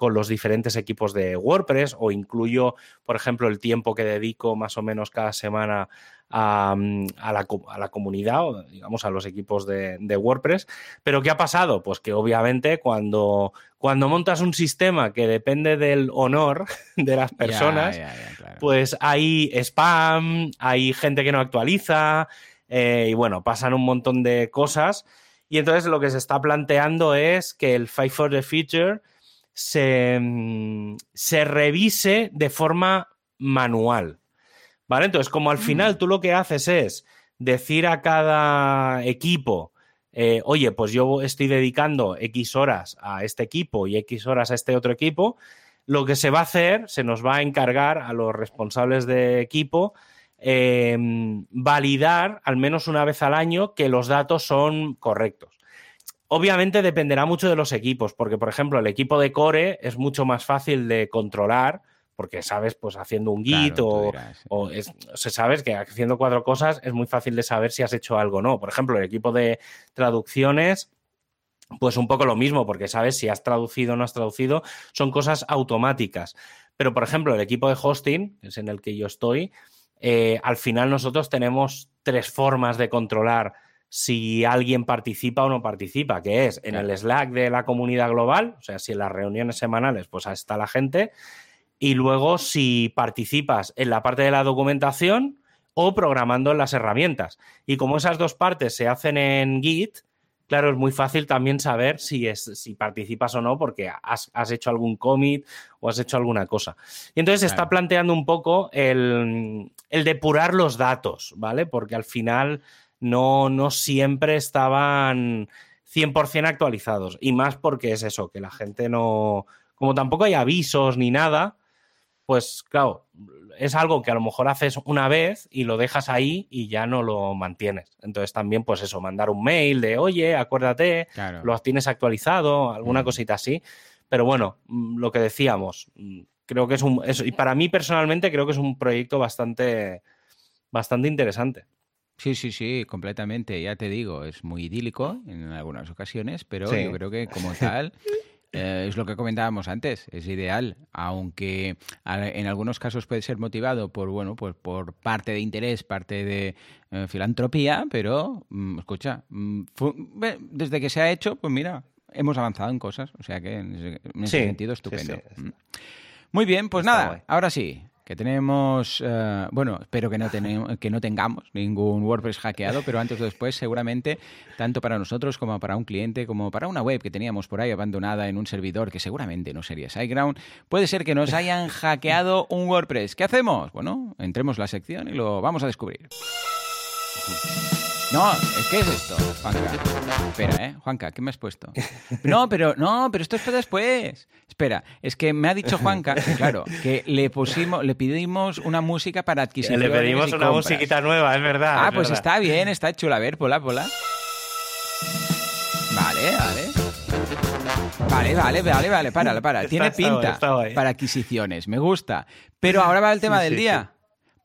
Speaker 1: los diferentes equipos de WordPress o incluyo, por ejemplo, el tiempo que dedico más o menos cada semana a, la, comunidad o, digamos, a los equipos de, WordPress. Pero ¿qué ha pasado? Pues que obviamente cuando, cuando montas un sistema que depende del honor de las personas, pues hay spam, hay gente que no actualiza. Eh, y bueno, pasan un montón de cosas. Y entonces lo que se está planteando es que el Fight for the Future se, mm, se revise de forma manual. ¿Vale? Entonces, como al final mm. tú lo que haces es decir a cada equipo, eh, oye, pues yo estoy dedicando X horas a este equipo y X horas a este otro equipo, lo que se va a hacer, se nos va a encargar a los responsables de equipo em, validar al menos una vez al año que los datos son correctos. Obviamente dependerá mucho de los equipos, porque por ejemplo el equipo de Core es mucho más fácil de controlar porque sabes, pues haciendo un git o, se sabes que haciendo cuatro cosas es muy fácil de saber si has hecho algo o no. Por ejemplo, el equipo de traducciones, pues un poco lo mismo, porque sabes si has traducido o no has traducido, son cosas automáticas. Pero, por ejemplo, el equipo de hosting, que es en el que yo estoy, eh, al final nosotros tenemos tres formas de controlar si alguien participa o no participa, que es en el Slack de la comunidad global, o sea, si en las reuniones semanales pues está la gente, y luego si participas en la parte de la documentación o programando en las herramientas. Y como esas dos partes se hacen en Git, claro, es muy fácil también saber si, es, si participas o no porque has, hecho algún commit o has hecho alguna cosa. Y entonces se está planteando un poco el, el, depurar los datos, ¿vale? Porque al final no, no siempre estaban 100% actualizados. Y más porque es eso, que la gente no... Como tampoco hay avisos ni nada, pues claro, es algo que a lo mejor haces una vez y lo dejas ahí y ya no lo mantienes. Entonces también, pues eso, mandar un mail de, oye, acuérdate, lo tienes actualizado, alguna mm. cosita así. Pero bueno, mm, lo que decíamos, mm, creo que es un, y para mí personalmente creo que es un proyecto bastante, bastante interesante.
Speaker 2: Sí, sí, sí, completamente. Ya te digo, es muy idílico en algunas ocasiones, pero yo creo que como tal eh, es lo que comentábamos antes, es ideal, aunque en algunos casos puede ser motivado por, bueno, pues por parte de interés, parte de eh, filantropía, pero mm, escucha, mm, desde que se ha hecho, pues mira, hemos avanzado en cosas, o sea que en ese, sentido estupendo. Mm. Muy bien, pues nada, ahora sí, que tenemos, eh, bueno, espero que no, tenemos, que no tengamos ningún WordPress hackeado, pero antes o después seguramente, tanto para nosotros como para un cliente, como para una web que teníamos por ahí abandonada en un servidor que seguramente no sería SiteGround, puede ser que nos hayan hackeado un WordPress. ¿Qué hacemos? Bueno, entremos la sección y lo vamos a descubrir. No, ¿qué es esto, Juanca? Espera, ¿eh? Juanca, ¿qué me has puesto? No, pero no, pero esto es para después. Espera, es que me ha dicho Juanca, claro, que le pusimos, le pedimos una música para adquisición.
Speaker 1: Le pedimos una musiquita nueva, es verdad.
Speaker 2: Ah, pues está bien, está chula. A ver, pola, pola. Vale, vale. Vale, vale, vale, vale, para, para. Tiene pinta para adquisiciones, me gusta. Pero ahora va el tema del día.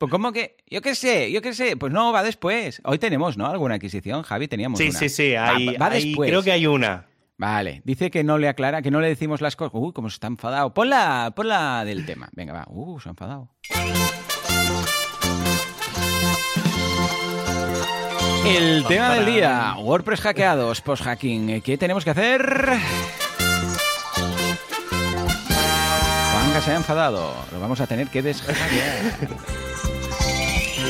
Speaker 2: Pues ¿cómo que? Yo qué sé, yo qué sé. Pues no, va después. Hoy tenemos, ¿no? Alguna adquisición, Javi, teníamos
Speaker 1: sí,
Speaker 2: una.
Speaker 1: Sí, sí, sí. Va, después. Creo que hay una.
Speaker 2: Vale, dice que no le aclara, que no le decimos las cosas. Uy, cómo se está enfadado. Ponla, ponla del tema. Venga, va. Uh, se ha enfadado. El tema del día, WordPress hackeados, post-hacking. ¿Qué tenemos que hacer? Juanga se ha enfadado. Lo vamos a tener que deshackear.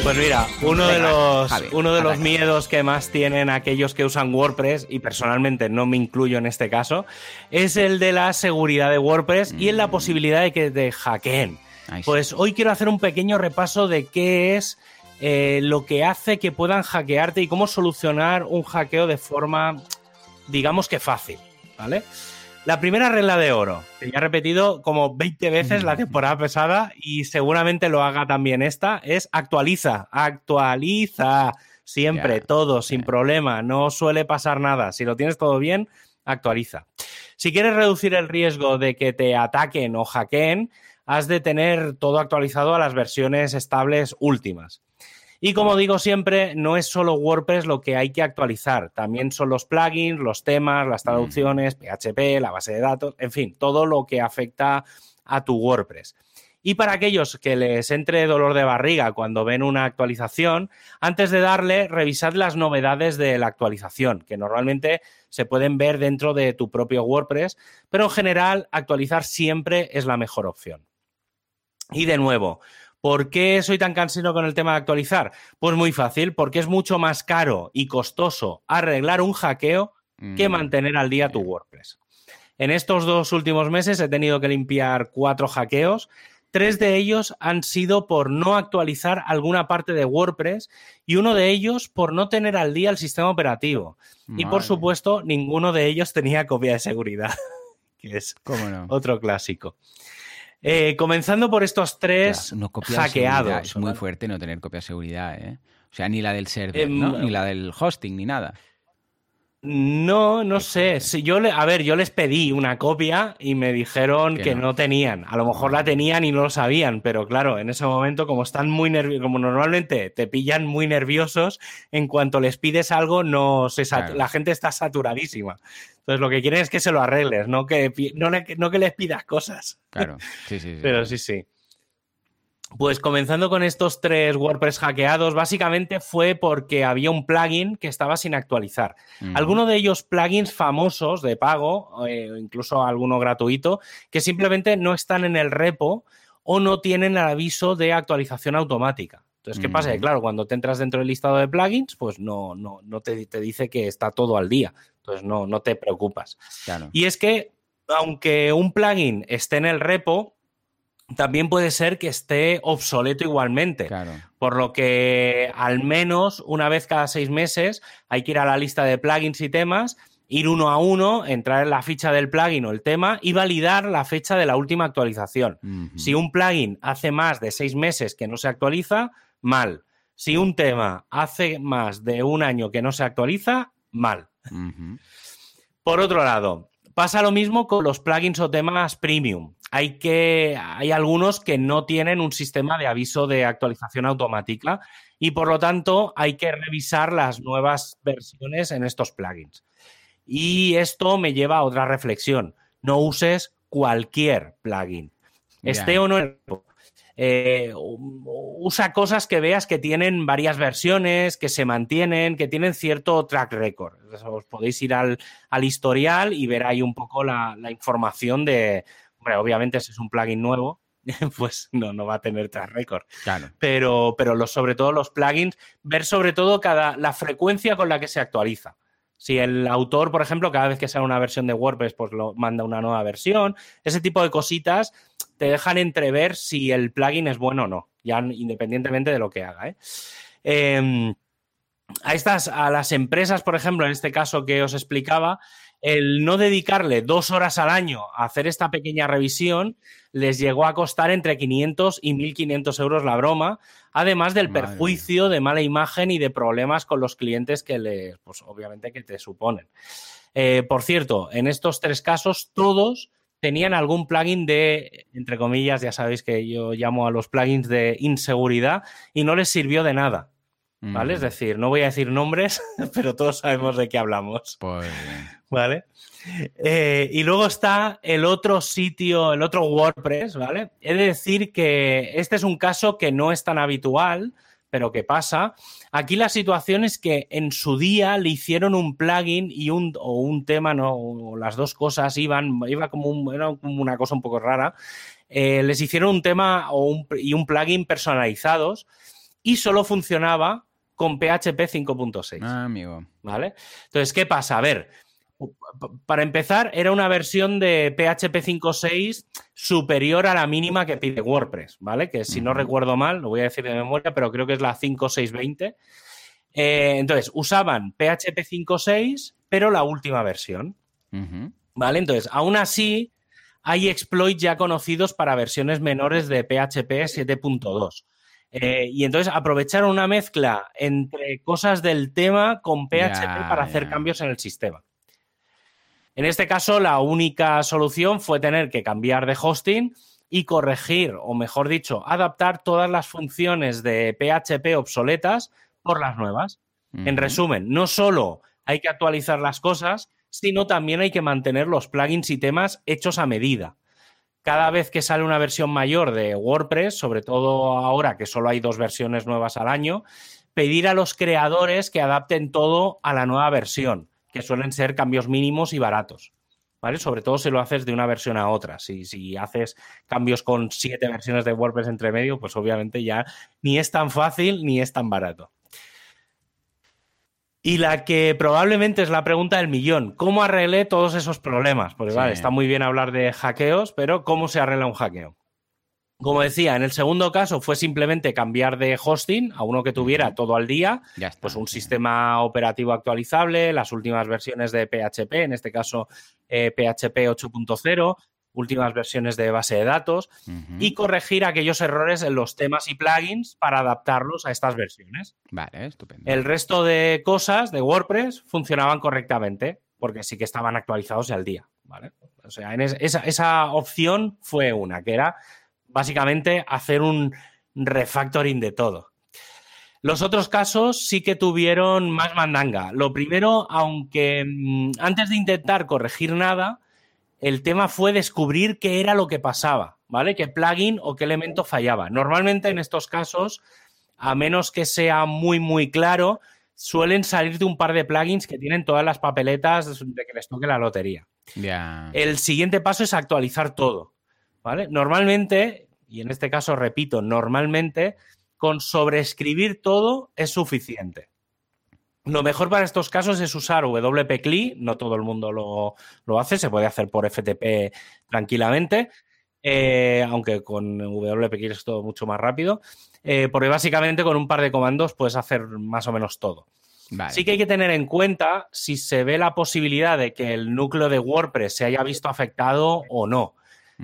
Speaker 1: Pues mira, uno de los, uno de los miedos que más tienen aquellos que usan WordPress, y personalmente no me incluyo en este caso, es el de la seguridad de WordPress y en la mm. posibilidad de que te hackeen. Pues hoy quiero hacer un pequeño repaso de qué es eh, lo que hace que puedan hackearte y cómo solucionar un hackeo de forma, digamos que fácil, ¿vale? La primera regla de oro, que ya he repetido como 20 veces la temporada pesada y seguramente lo haga también esta, es actualiza, actualiza siempre, todo, sin problema, no suele pasar nada. Si lo tienes todo bien, actualiza. Si quieres reducir el riesgo de que te ataquen o hackeen, has de tener todo actualizado a las versiones estables últimas. Y como digo siempre, no es solo WordPress lo que hay que actualizar, también son los plugins, los temas, las traducciones, PHP, la base de datos, en fin, todo lo que afecta a tu WordPress. Y para aquellos que les entre dolor de barriga cuando ven una actualización, antes de darle, revisad las novedades de la actualización, que normalmente se pueden ver dentro de tu propio WordPress, pero en general actualizar siempre es la mejor opción. Y de nuevo, ¿Por qué soy tan cansino con el tema de actualizar? Pues muy fácil, porque es mucho más caro y costoso arreglar un hackeo que mm. mantener al día tu WordPress. En estos dos últimos meses he tenido que limpiar cuatro hackeos. Tres de ellos han sido por no actualizar alguna parte de WordPress y uno de ellos por no tener al día el sistema operativo. Y por supuesto, ninguno de ellos tenía copia de seguridad, que es otro clásico. Eh, comenzando por estos tres
Speaker 2: no
Speaker 1: hackeados.
Speaker 2: Es muy fuerte no tener copia de seguridad, ¿eh? O sea, ni la del server, ¿no? Em, ni la del hosting, ni nada.
Speaker 1: No, no sé. Si yo le, a ver, yo les pedí una copia y me dijeron que, no. tenían. A lo mejor la tenían y no lo sabían, pero claro, en ese momento, como están muy nerviosos, como normalmente te pillan muy nerviosos, en cuanto les pides algo, no se la gente está saturadísima. Entonces lo que quieren es que se lo arregles, no que, no, no que les pidas cosas.
Speaker 2: Claro, sí, sí. sí
Speaker 1: pero sí, sí. Pues comenzando con estos tres WordPress hackeados, básicamente fue porque había un plugin que estaba sin actualizar. Algunos de ellos plugins famosos de pago, eh, incluso alguno gratuito, que simplemente no están en el repo o no tienen el aviso de actualización automática. Entonces, ¿qué pasa? claro, cuando te entras dentro del listado de plugins, pues no, no, no te, dice que está todo al día. Entonces, no, no te preocupas. Y es que, aunque un plugin esté en el repo, también puede ser que esté obsoleto igualmente. Por lo que al menos una vez cada seis meses hay que ir a la lista de plugins y temas, ir uno a uno, entrar en la ficha del plugin o el tema y validar la fecha de la última actualización. Si un plugin hace más de seis meses que no se actualiza, mal. Si un tema hace más de un año que no se actualiza, mal. Por otro lado, pasa lo mismo con los plugins o temas premium hay que hay algunos que no tienen un sistema de aviso de actualización automática y por lo tanto hay que revisar las nuevas versiones en estos plugins. Y esto me lleva a otra reflexión. No uses cualquier plugin. Esté o no eh, usa cosas que veas que tienen varias versiones, que se mantienen, que tienen cierto track record. Os podéis ir al, historial y ver ahí un poco la información de, Hombre, obviamente si es un plugin nuevo, pues no, no va a tener track record.
Speaker 2: Claro.
Speaker 1: Pero, pero sobre todo los plugins, ver sobre todo cada, la frecuencia con la que se actualiza. Si el autor, por ejemplo, cada vez que sale una versión de WordPress, pues lo manda una nueva versión, ese tipo de cositas te dejan entrever si el plugin es bueno o no, ya independientemente de lo que haga. ¿eh? Em, a estas, a las empresas, por ejemplo, en este caso que os explicaba, el no dedicarle dos horas al año a hacer esta pequeña revisión les llegó a costar entre 500 y 1.500 euros la broma, además del perjuicio de mala imagen y de problemas con los clientes que les, pues obviamente que te suponen. Eh, por cierto, en estos tres casos todos tenían algún plugin de, entre comillas, ya sabéis que yo llamo a los plugins de inseguridad y no les sirvió de nada. ¿Vale? Es decir, no voy a decir nombres, pero todos sabemos de qué hablamos.
Speaker 2: Pues
Speaker 1: ¿Vale? Eh, y luego está el otro sitio, el otro WordPress, ¿vale? He de decir que este es un caso que no es tan habitual, pero que pasa. Aquí la situación es que en su día le hicieron un plugin y un, o un tema, no, las dos cosas iban, iba como, era como una cosa un poco rara. Eh, les hicieron un tema y un plugin personalizados y solo funcionaba con PHP 5.6.
Speaker 2: Ah, amigo.
Speaker 1: ¿Vale? Entonces, ¿qué pasa? A ver, para empezar, era una versión de PHP 5.6 superior a la mínima que pide WordPress, ¿vale? Que si no recuerdo mal, lo voy a decir de memoria, pero creo que es la 5.620. Eh, entonces, usaban PHP 5.6, pero la última versión. ¿Vale? Entonces, aún así, hay exploits ya conocidos para versiones menores de PHP 7.2. Eh, y entonces aprovecharon una mezcla entre cosas del tema con PHP para hacer cambios en el sistema. En este caso, la única solución fue tener que cambiar de hosting y corregir, o mejor dicho, adaptar todas las funciones de PHP obsoletas por las nuevas. En resumen, no solo hay que actualizar las cosas, sino también hay que mantener los plugins y temas hechos a medida cada vez que sale una versión mayor de WordPress, sobre todo ahora que solo hay dos versiones nuevas al año, pedir a los creadores que adapten todo a la nueva versión, que suelen ser cambios mínimos y baratos. ¿Vale? Sobre todo si lo haces de una versión a otra. Si, si haces cambios con siete versiones de WordPress entre medio, pues obviamente ya ni es tan fácil ni es tan barato. Y la que probablemente es la pregunta del millón, ¿cómo arreglé todos esos problemas? Porque vale, está muy bien hablar de hackeos, pero ¿cómo se arregla un hackeo? Como decía, en el segundo caso fue simplemente cambiar de hosting a uno que tuviera todo al día, pues un sistema operativo actualizable, las últimas versiones de PHP, en este caso PHP eh, 8.0, últimas versiones de base de datos y corregir aquellos errores en los temas y plugins para adaptarlos a estas versiones.
Speaker 2: Vale, estupendo.
Speaker 1: El resto de cosas de WordPress funcionaban correctamente porque sí que estaban actualizados al día. ¿vale? O sea, en esa, esa opción fue una, que era básicamente hacer un refactoring de todo. Los otros casos sí que tuvieron más mandanga. Lo primero, aunque mm, antes de intentar corregir nada, el tema fue descubrir qué era lo que pasaba, ¿vale? ¿Qué plugin o qué elemento fallaba? Normalmente en estos casos, a menos que sea muy, muy claro, suelen salir de un par de plugins que tienen todas las papeletas de que les toque la lotería. El siguiente paso es actualizar todo, ¿vale? Normalmente, y en este caso repito, normalmente con sobreescribir todo es suficiente. Lo mejor para estos casos es usar WP-CLI, no todo el mundo lo, hace, se puede hacer por FTP tranquilamente, eh, aunque con WP-CLI es todo mucho más rápido, eh, porque básicamente con un par de comandos puedes hacer más o menos todo. Sí que hay que tener en cuenta si se ve la posibilidad de que el núcleo de WordPress se haya visto afectado o no.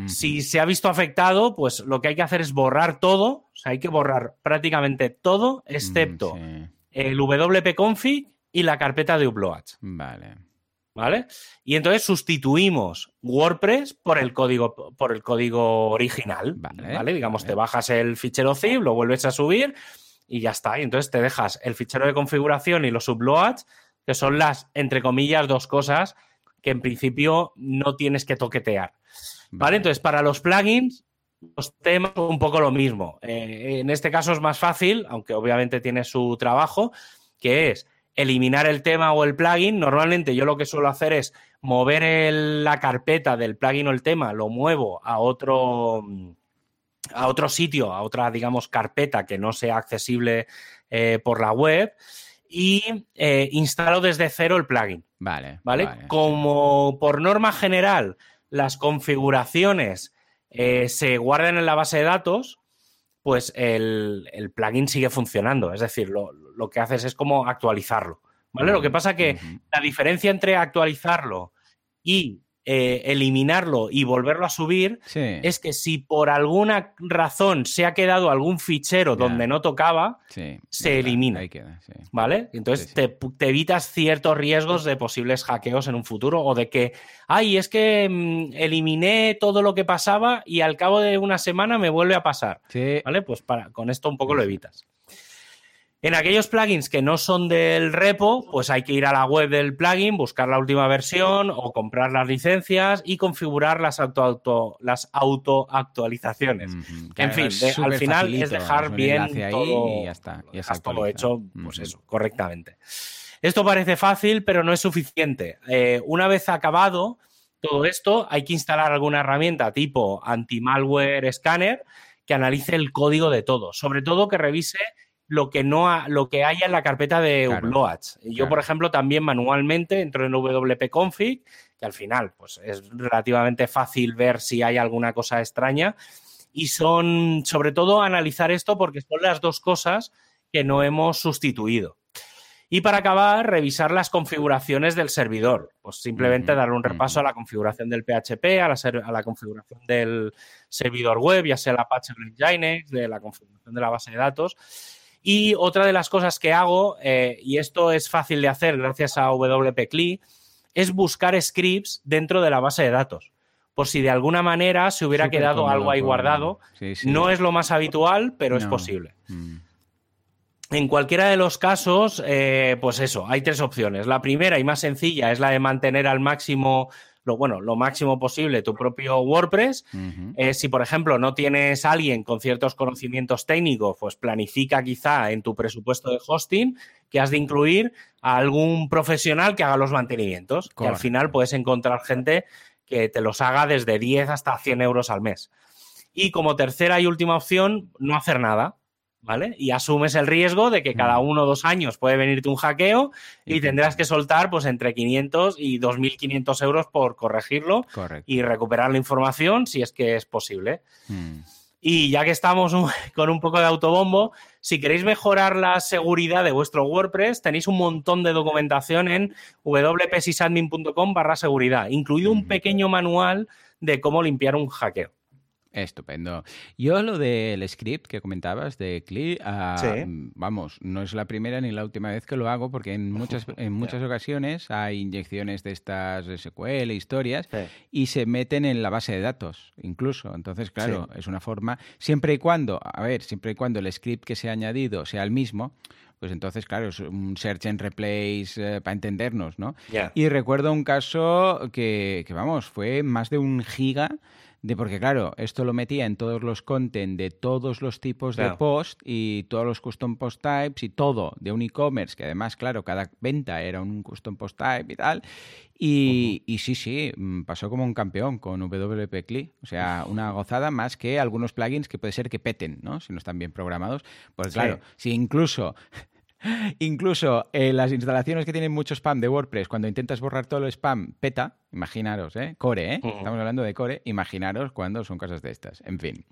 Speaker 1: Si se ha visto afectado, pues lo que hay que hacer es borrar todo, o sea, hay que borrar prácticamente todo, excepto mm, el WP config y la carpeta de uploads.
Speaker 2: Vale.
Speaker 1: ¿Vale? Y entonces sustituimos WordPress por el código, por el código original. Vale. Digamos, te bajas el fichero zip, lo vuelves a subir y ya está. Y entonces te dejas el fichero de configuración y los uploads, que son las, entre comillas, dos cosas que en principio no tienes que toquetear. ¿Vale? Entonces, para los plugins, los temas son un poco lo mismo. Eh, en este caso es más fácil, aunque obviamente tiene su trabajo, que es eliminar el tema o el plugin. Normalmente yo lo que suelo hacer es mover la carpeta del plugin o el tema, lo muevo a otro a otro sitio, a otra, digamos, carpeta que no sea accesible eh, por la web y eh, instalo desde cero el plugin.
Speaker 2: Vale.
Speaker 1: ¿Vale? Como por norma general las configuraciones eh, se guardan en la base de datos, pues el, plugin sigue funcionando. Es decir, lo, que haces es como actualizarlo. ¿Vale? Lo que pasa que la diferencia entre actualizarlo y eh, eliminarlo y volverlo a subir es que si por alguna razón se ha quedado algún fichero donde no tocaba, se elimina. ¿Vale? Entonces te, evitas ciertos riesgos de posibles hackeos en un futuro o de que, ay, es que mm, eliminé todo lo que pasaba y al cabo de una semana me vuelve a pasar. ¿Vale? Pues para, con esto un poco lo evitas. En aquellos plugins que no son del repo, pues hay que ir a la web del plugin, buscar la última versión o comprar las licencias y configurar las auto, las auto actualizaciones. En fin, al final es dejar bien todo, y ya está, todo hecho, pues eso, correctamente. Esto parece fácil, pero no es suficiente. Eh, una vez acabado todo esto, hay que instalar alguna herramienta tipo anti-malware scanner que analice el código de todo, sobre todo que revise lo que no lo que haya en la carpeta de uploads. Yo, por ejemplo, también manualmente entro en WP config, que al final pues, es relativamente fácil ver si hay alguna cosa extraña. Y son, sobre todo, analizar esto porque son las dos cosas que no hemos sustituido. Y para acabar, revisar las configuraciones del servidor. Pues simplemente dar un repaso a la configuración del PHP, a la, a la, configuración del servidor web, ya sea la Apache Nginx, de la configuración de la base de datos y otra de las cosas que hago, eh, y esto es fácil de hacer gracias a WP-CLI, es buscar scripts dentro de la base de datos. Por si de alguna manera se hubiera quedado algo ahí guardado. No es lo más habitual, pero es posible. Mm. En cualquiera de los casos, eh, pues eso, hay tres opciones. La primera y más sencilla es la de mantener al máximo lo, bueno, lo máximo posible tu propio WordPress. Eh, si, por ejemplo, no tienes a alguien con ciertos conocimientos técnicos, pues planifica quizá en tu presupuesto de hosting que has de incluir a algún profesional que haga los mantenimientos. Que al final puedes encontrar gente que te los haga desde 10 hasta 100 euros al mes. Y como tercera y última opción, no hacer nada. ¿Vale? Y asumes el riesgo de que cada uno o dos años puede venirte un hackeo y tendrás que soltar pues entre 500 y 2.500 euros por corregirlo y recuperar la información si es que es posible. Hmm. Y ya que estamos con un poco de autobombo, si queréis mejorar la seguridad de vuestro WordPress, tenéis un montón de documentación en wpsysadmin.com barra seguridad, incluido un pequeño manual de cómo limpiar un hackeo.
Speaker 2: Estupendo. Yo lo del script que comentabas de CLI, ah, mm, vamos, no es la primera ni la última vez que lo hago porque en muchas, en muchas ocasiones hay inyecciones de estas SQL, historias, y se meten en la base de datos incluso. Entonces, claro, es una forma, siempre y cuando, a ver, siempre y cuando el script que se ha añadido sea el mismo, pues entonces, claro, es un search and replace eh, para entendernos, ¿no? Y recuerdo un caso que, que, vamos, fue más de un giga de porque claro, esto lo metía en todos los content de todos los tipos de post y todos los custom post types y todo de un e-commerce, que además, claro, cada venta era un custom post type y tal. Y, sí, sí, mm, pasó como un campeón con WP CLI. O sea, una gozada más que algunos plugins que puede ser que peten, ¿no? Si no están bien programados. Pues claro, si incluso Incluso eh, las instalaciones que tienen mucho spam de WordPress, cuando intentas borrar todo el spam, peta. Imaginaros, ¿eh? Core, ¿eh? Estamos hablando de core. Imaginaros cuando son cosas de estas. En fin.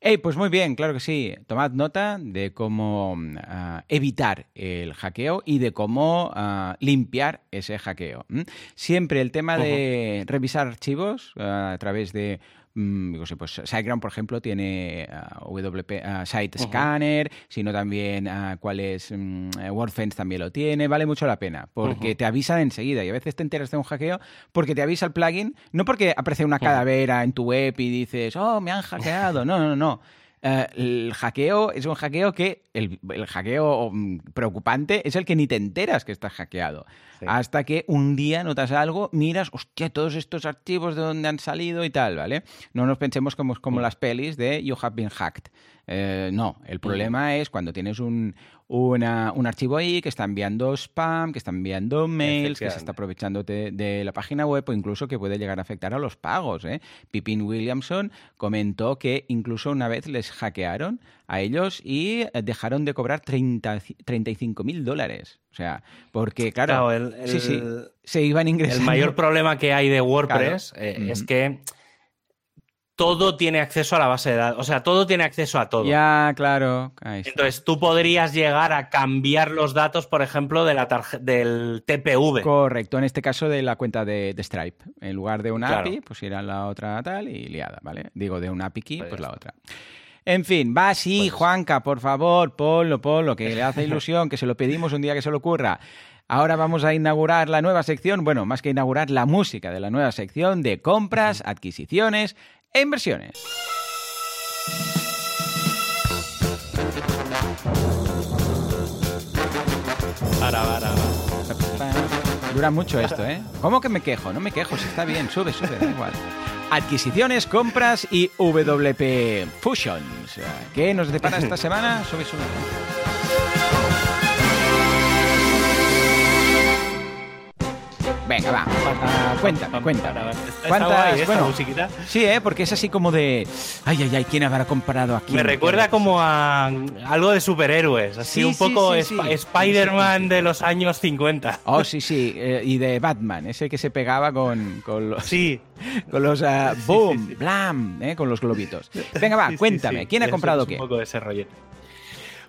Speaker 2: Hey, pues muy bien, claro que sí. Tomad nota de cómo ah, evitar el hackeo y de cómo ah, limpiar ese hackeo. Siempre el tema de revisar archivos ah, a través de Mm, pues SiteGround, por ejemplo, tiene uh, WP uh, Site Scanner, sino también uh, cuál es um, WordFence también lo tiene, vale mucho la pena, porque te avisan enseguida y a veces te enteras de un hackeo porque te avisa el plugin, no porque aparece una calavera en tu web y dices, oh, me han hackeado, no, no, no. Uh, el hackeo es un hackeo que el, el, hackeo mm, preocupante es el que ni te enteras que estás hackeado. Hasta que un día notas algo, miras, hostia, todos estos archivos de dónde han salido y tal, ¿vale? No nos pensemos como, como las pelis de You have been hacked. Eh, no, el problema es cuando tienes un, un archivo ahí que está enviando spam, que está enviando mails, que se está aprovechando de, la página web o incluso que puede llegar a afectar a los pagos. ¿eh? Pippin Williamson comentó que incluso una vez les hackearon a ellos y dejaron de cobrar 30, 35 mil dólares. O sea, porque claro, sí, sí, se iban ingresando.
Speaker 1: El mayor problema que hay de WordPress eh, es que todo tiene acceso a la base de datos. O sea, todo tiene acceso a todo.
Speaker 2: Ya, claro.
Speaker 1: Entonces, tú podrías llegar a cambiar los datos, por ejemplo, de la del TPV.
Speaker 2: Correcto, en este caso de la cuenta de, Stripe. En lugar de una API, pues irá la otra tal y liada, ¿vale? Digo, de una API key, pues, pues la otra. En fin, va así, pues Juanca, por favor, ponlo, ponlo, que le hace ilusión, que se lo pedimos un día que se lo ocurra. Ahora vamos a inaugurar la nueva sección, bueno, más que inaugurar la música de la nueva sección de compras, adquisiciones e inversiones. Dura mucho esto, ¿eh? ¿Cómo que me quejo? No me quejo, si está bien, sube, sube, da igual. Adquisiciones, compras y WP Fusions. ¿Qué nos depara esta semana? Sube, sube. Venga, va. cuéntame, cuéntame.
Speaker 1: ¿Cuántas? Bueno, musiquita?
Speaker 2: Sí, ¿eh? porque es así como de. Ay, ay, ay, ¿quién habrá comprado aquí?
Speaker 1: Me recuerda como a algo de superhéroes. Así un poco Spider-Man de los años 50.
Speaker 2: Oh, sí, sí. Eh, y de Batman, ese que se pegaba con, con los.
Speaker 1: Sí.
Speaker 2: Con los. Uh, boom, blam, ¿eh? con los globitos. Venga, va, cuéntame. ¿Quién ha comprado qué?
Speaker 1: Un poco de ese.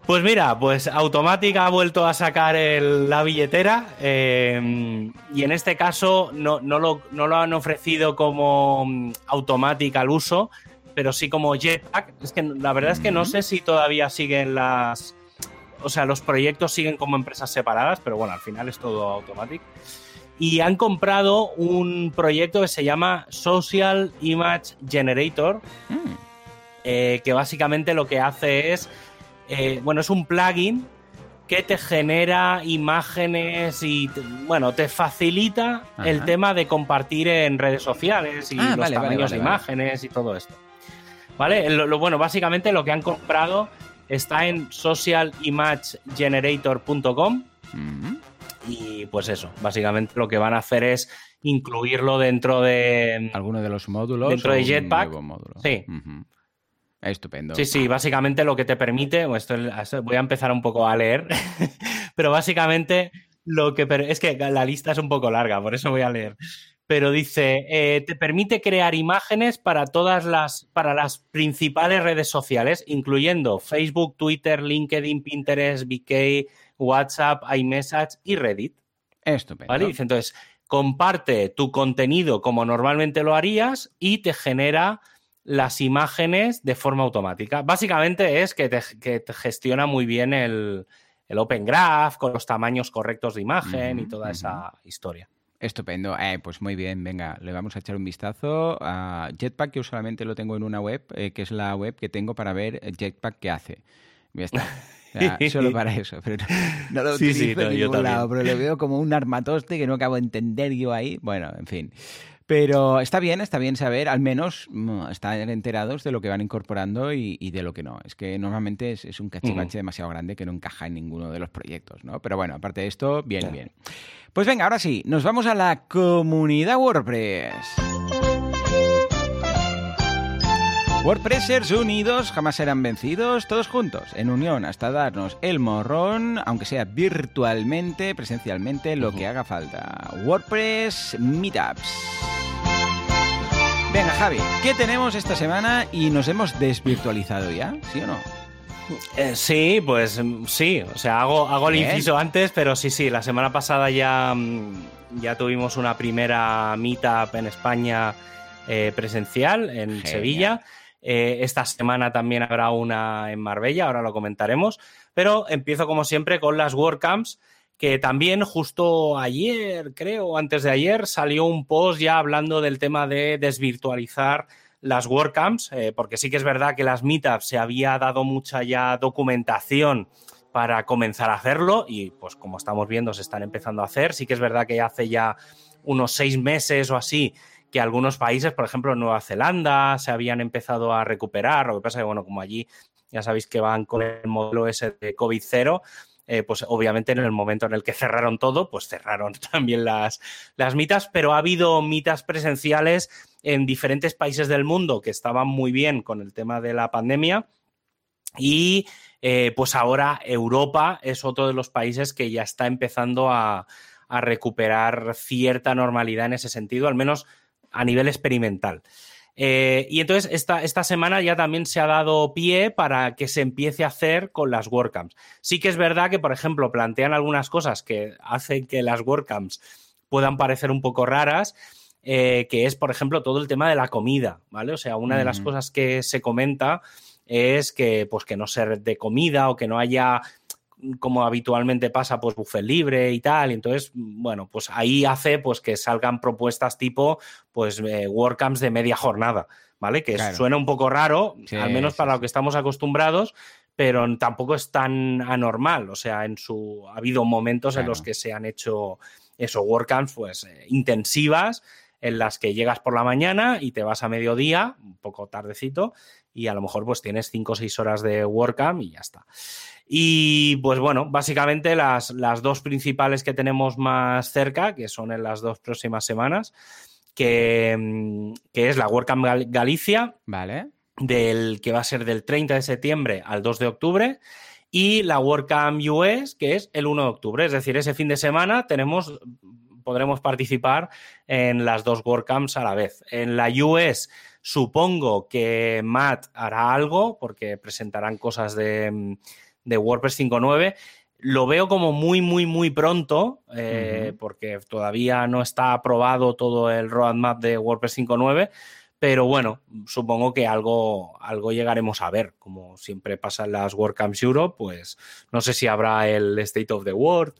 Speaker 1: Pues mira, pues Automatic ha vuelto a sacar la billetera eh, y en este caso no, lo, han ofrecido como mm, Automatic al uso, pero sí como Jetpack. Es que la verdad es que no sé si todavía siguen las... O sea, los proyectos siguen como empresas separadas, pero bueno, al final es todo Automatic. Y han comprado un proyecto que se llama Social Image Generator, mm. eh, que básicamente lo que hace es eh, bueno, es un plugin que te genera imágenes y, bueno, te facilita el tema de compartir en redes sociales y ah, los tamaños de imágenes y todo esto. ¿Vale? Lo, bueno, básicamente lo que han comprado está en socialimagegenerator.com y pues eso, básicamente lo que van a hacer es incluirlo dentro de...
Speaker 2: ¿Alguno de los módulos?
Speaker 1: Dentro de Jetpack. Sí.
Speaker 2: Estupendo.
Speaker 1: Sí, sí, básicamente lo que te permite, esto, voy a empezar un poco a leer, pero básicamente lo que es que la lista es un poco larga, por eso voy a leer. Pero dice, eh, te permite crear imágenes para todas las, para las principales redes sociales, incluyendo Facebook, Twitter, LinkedIn, Pinterest, VK, WhatsApp, iMessage y Reddit.
Speaker 2: Estupendo.
Speaker 1: ¿Vale? Dice, entonces, comparte tu contenido como normalmente lo harías y te genera las imágenes de forma automática. Básicamente es que te, gestiona muy bien el, Open Graph con los tamaños correctos de imagen y toda esa historia.
Speaker 2: Estupendo, eh, pues muy bien, venga, le vamos a echar un vistazo a Jetpack, que solamente lo tengo en una web, eh, que es la web que tengo para ver Jetpack que hace. Ya está. solo para eso, pero no, lo utilizo en ningún lado, pero lo veo como un armatoste que no acabo de entender yo ahí. Bueno, en fin. Pero está bien, está bien saber, al menos mm, estar enterados de lo que van incorporando y, de lo que no. Es que normalmente es, un cachivache demasiado grande que no encaja en ninguno de los proyectos, ¿no? Pero bueno, aparte de esto, bien, bien. Pues venga, ahora sí, nos vamos a la comunidad WordPress. WordPressers unidos jamás serán vencidos, todos juntos, en unión, hasta darnos el morrón, aunque sea virtualmente, presencialmente, lo que haga falta. WordPress Meetups. Venga, Javi, ¿qué tenemos esta semana y nos hemos desvirtualizado ya? ¿Sí o no?
Speaker 1: Eh, sí, pues mm, sí. O sea, hago, hago el inciso antes, pero sí, sí. La semana pasada ya, mm, ya tuvimos una primera meetup en España eh, presencial, en Sevilla. Eh, esta semana también habrá una en Marbella, ahora lo comentaremos. Pero empiezo como siempre con las WordCamps que también justo ayer, creo, antes de ayer, salió un post ya hablando del tema de desvirtualizar las WordCamps, eh, porque sí que es verdad que las meetups se había dado mucha ya documentación para comenzar a hacerlo y pues como estamos viendo se están empezando a hacer. Sí que es verdad que hace ya unos seis meses o así que algunos países, por ejemplo Nueva Zelanda, se habían empezado a recuperar. Lo que pasa es que, bueno, como allí ya sabéis que van con el modelo ese de COVID-0, eh, pues obviamente en el momento en el que cerraron todo, pues cerraron también las, las mitas, pero ha habido mitas presenciales en diferentes países del mundo que estaban muy bien con el tema de la pandemia y eh, pues ahora Europa es otro de los países que ya está empezando a, a recuperar cierta normalidad en ese sentido, al menos a nivel experimental. Eh, y entonces esta, esta, semana ya también se ha dado pie para que se empiece a hacer con las WordCamps. Sí que es verdad que, por ejemplo, plantean algunas cosas que hacen que las WordCamps puedan parecer un poco raras, eh, que es, por ejemplo, todo el tema de la comida, ¿vale? O sea, una de las cosas que se comenta es que, pues, que no ser de comida o que no haya como habitualmente pasa, pues buffet libre y tal. Y entonces, bueno, pues ahí hace pues que salgan propuestas tipo, pues, eh, WordCamps de media jornada, ¿vale? Que suena un poco raro, al menos para lo que estamos acostumbrados, pero tampoco es tan anormal. O sea, en su ha habido momentos en los que se han hecho eso, WordCamps, pues, eh, intensivas, en las que llegas por la mañana y te vas a mediodía, un poco tardecito, y a lo mejor pues tienes 5 o 6 horas de WordCamp y ya está. Y pues bueno, básicamente las, las, dos principales que tenemos más cerca, que son en las dos próximas semanas, que, mm, que es la WordCamp Galicia,
Speaker 2: vale.
Speaker 1: del, que va a ser del 30 de septiembre al 2 de octubre, y la WordCamp US, que es el 1 de octubre. Es decir, ese fin de semana tenemos, podremos participar en las dos WordCamps a la vez. En la US supongo que Matt hará algo, porque presentarán cosas de mm, de WordPress 5.9. Lo veo como muy, muy, muy pronto, eh, porque todavía no está aprobado todo el roadmap de WordPress 5.9, pero bueno, supongo que algo, algo llegaremos a ver. Como siempre pasa en las WordCamps Europe, pues no sé si habrá el State of the World.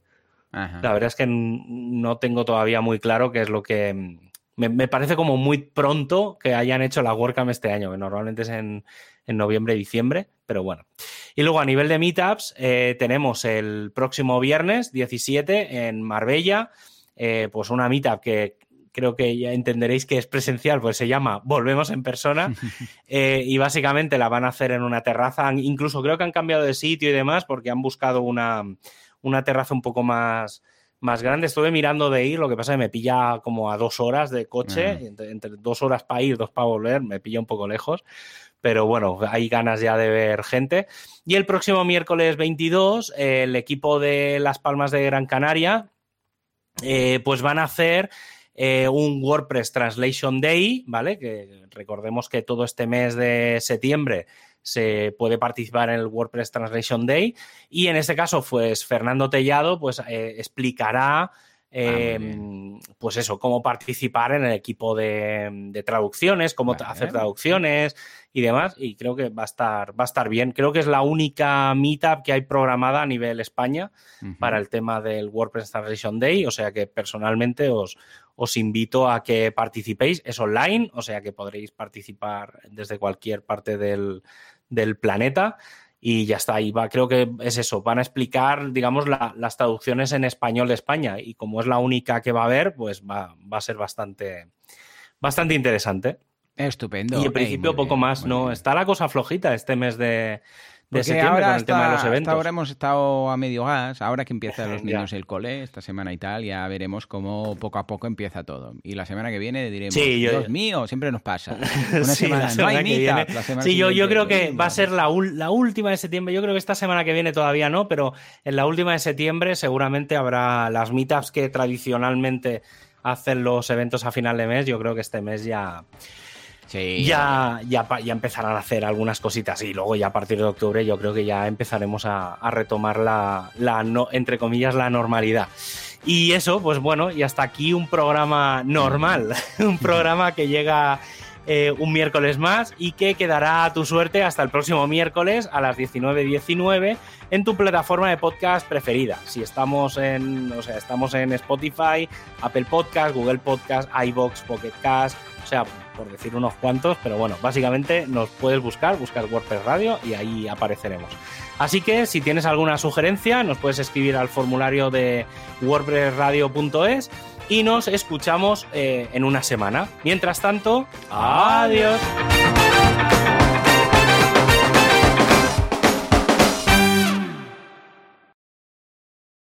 Speaker 1: La verdad es que no tengo todavía muy claro qué es lo que... Me, parece como muy pronto que hayan hecho la WordCamp este año, que normalmente es en, en noviembre y diciembre, pero bueno. Y luego a nivel de meetups, eh, tenemos el próximo viernes 17 en Marbella, eh, pues una meetup que creo que ya entenderéis que es presencial, pues se llama Volvemos en persona eh, y básicamente la van a hacer en una terraza, incluso creo que han cambiado de sitio y demás porque han buscado una, una terraza un poco más, más grande. Estuve mirando de ir, lo que pasa es que me pilla como a dos horas de coche, entre, entre, dos horas para ir, dos para volver, me pilla un poco lejos pero bueno, hay ganas ya de ver gente. Y el próximo miércoles 22, el equipo de Las Palmas de Gran Canaria, eh, pues van a hacer eh, un WordPress Translation Day, ¿vale? Que recordemos que todo este mes de septiembre se puede participar en el WordPress Translation Day. Y en este caso, pues Fernando Tellado, pues eh, explicará Em, pues eso, cómo participar en el equipo de, traducciones, cómo hacer traducciones y demás. Y creo que va a estar, va a estar bien. Creo que es la única meetup que hay programada a nivel España para el tema del WordPress Translation Day. O sea que personalmente os, os invito a que participéis. Es online, o sea que podréis participar desde cualquier parte del, del planeta y ya está. Y va, creo que es eso. Van a explicar, digamos, las traducciones en español de España. Y como es la única que va a haber, pues va, a ser bastante, bastante interesante.
Speaker 2: Estupendo.
Speaker 1: Y en principio poco más, ¿no? Está la cosa flojita este mes de, de septiembre con el tema de los eventos.
Speaker 2: ahora hemos estado a medio gas, ahora que empiezan los niños el cole, esta semana y tal, ya veremos cómo poco a poco empieza todo. Y la semana que viene diremos, Dios mío, siempre nos pasa. Una semana, no hay mitad.
Speaker 1: Sí, yo, yo creo que va a ser la, la última de septiembre. Yo creo que esta semana que viene todavía no, pero en la última de septiembre seguramente habrá las meetups que tradicionalmente hacen los eventos a final de mes. Yo creo que este mes ya ya, ya, ya, empezarán a hacer algunas cositas y luego ya a partir de octubre yo creo que ya empezaremos a, retomar la, la entre comillas, la normalidad. Y eso, pues bueno, y hasta aquí un programa normal, un programa que llega eh, un miércoles más y que quedará a tu suerte hasta el próximo miércoles a las 19.19 en tu plataforma de podcast preferida. Si estamos en, o sea, estamos en Spotify, Apple Podcast, Google Podcast, iBox, Pocket Cast, sea, por decir unos cuantos, pero bueno, básicamente nos puedes buscar, buscar WordPress Radio y ahí apareceremos. Así que si tienes alguna sugerencia, nos puedes escribir al formulario de wordpressradio.es y nos escuchamos eh, en una semana. Mientras tanto, adiós.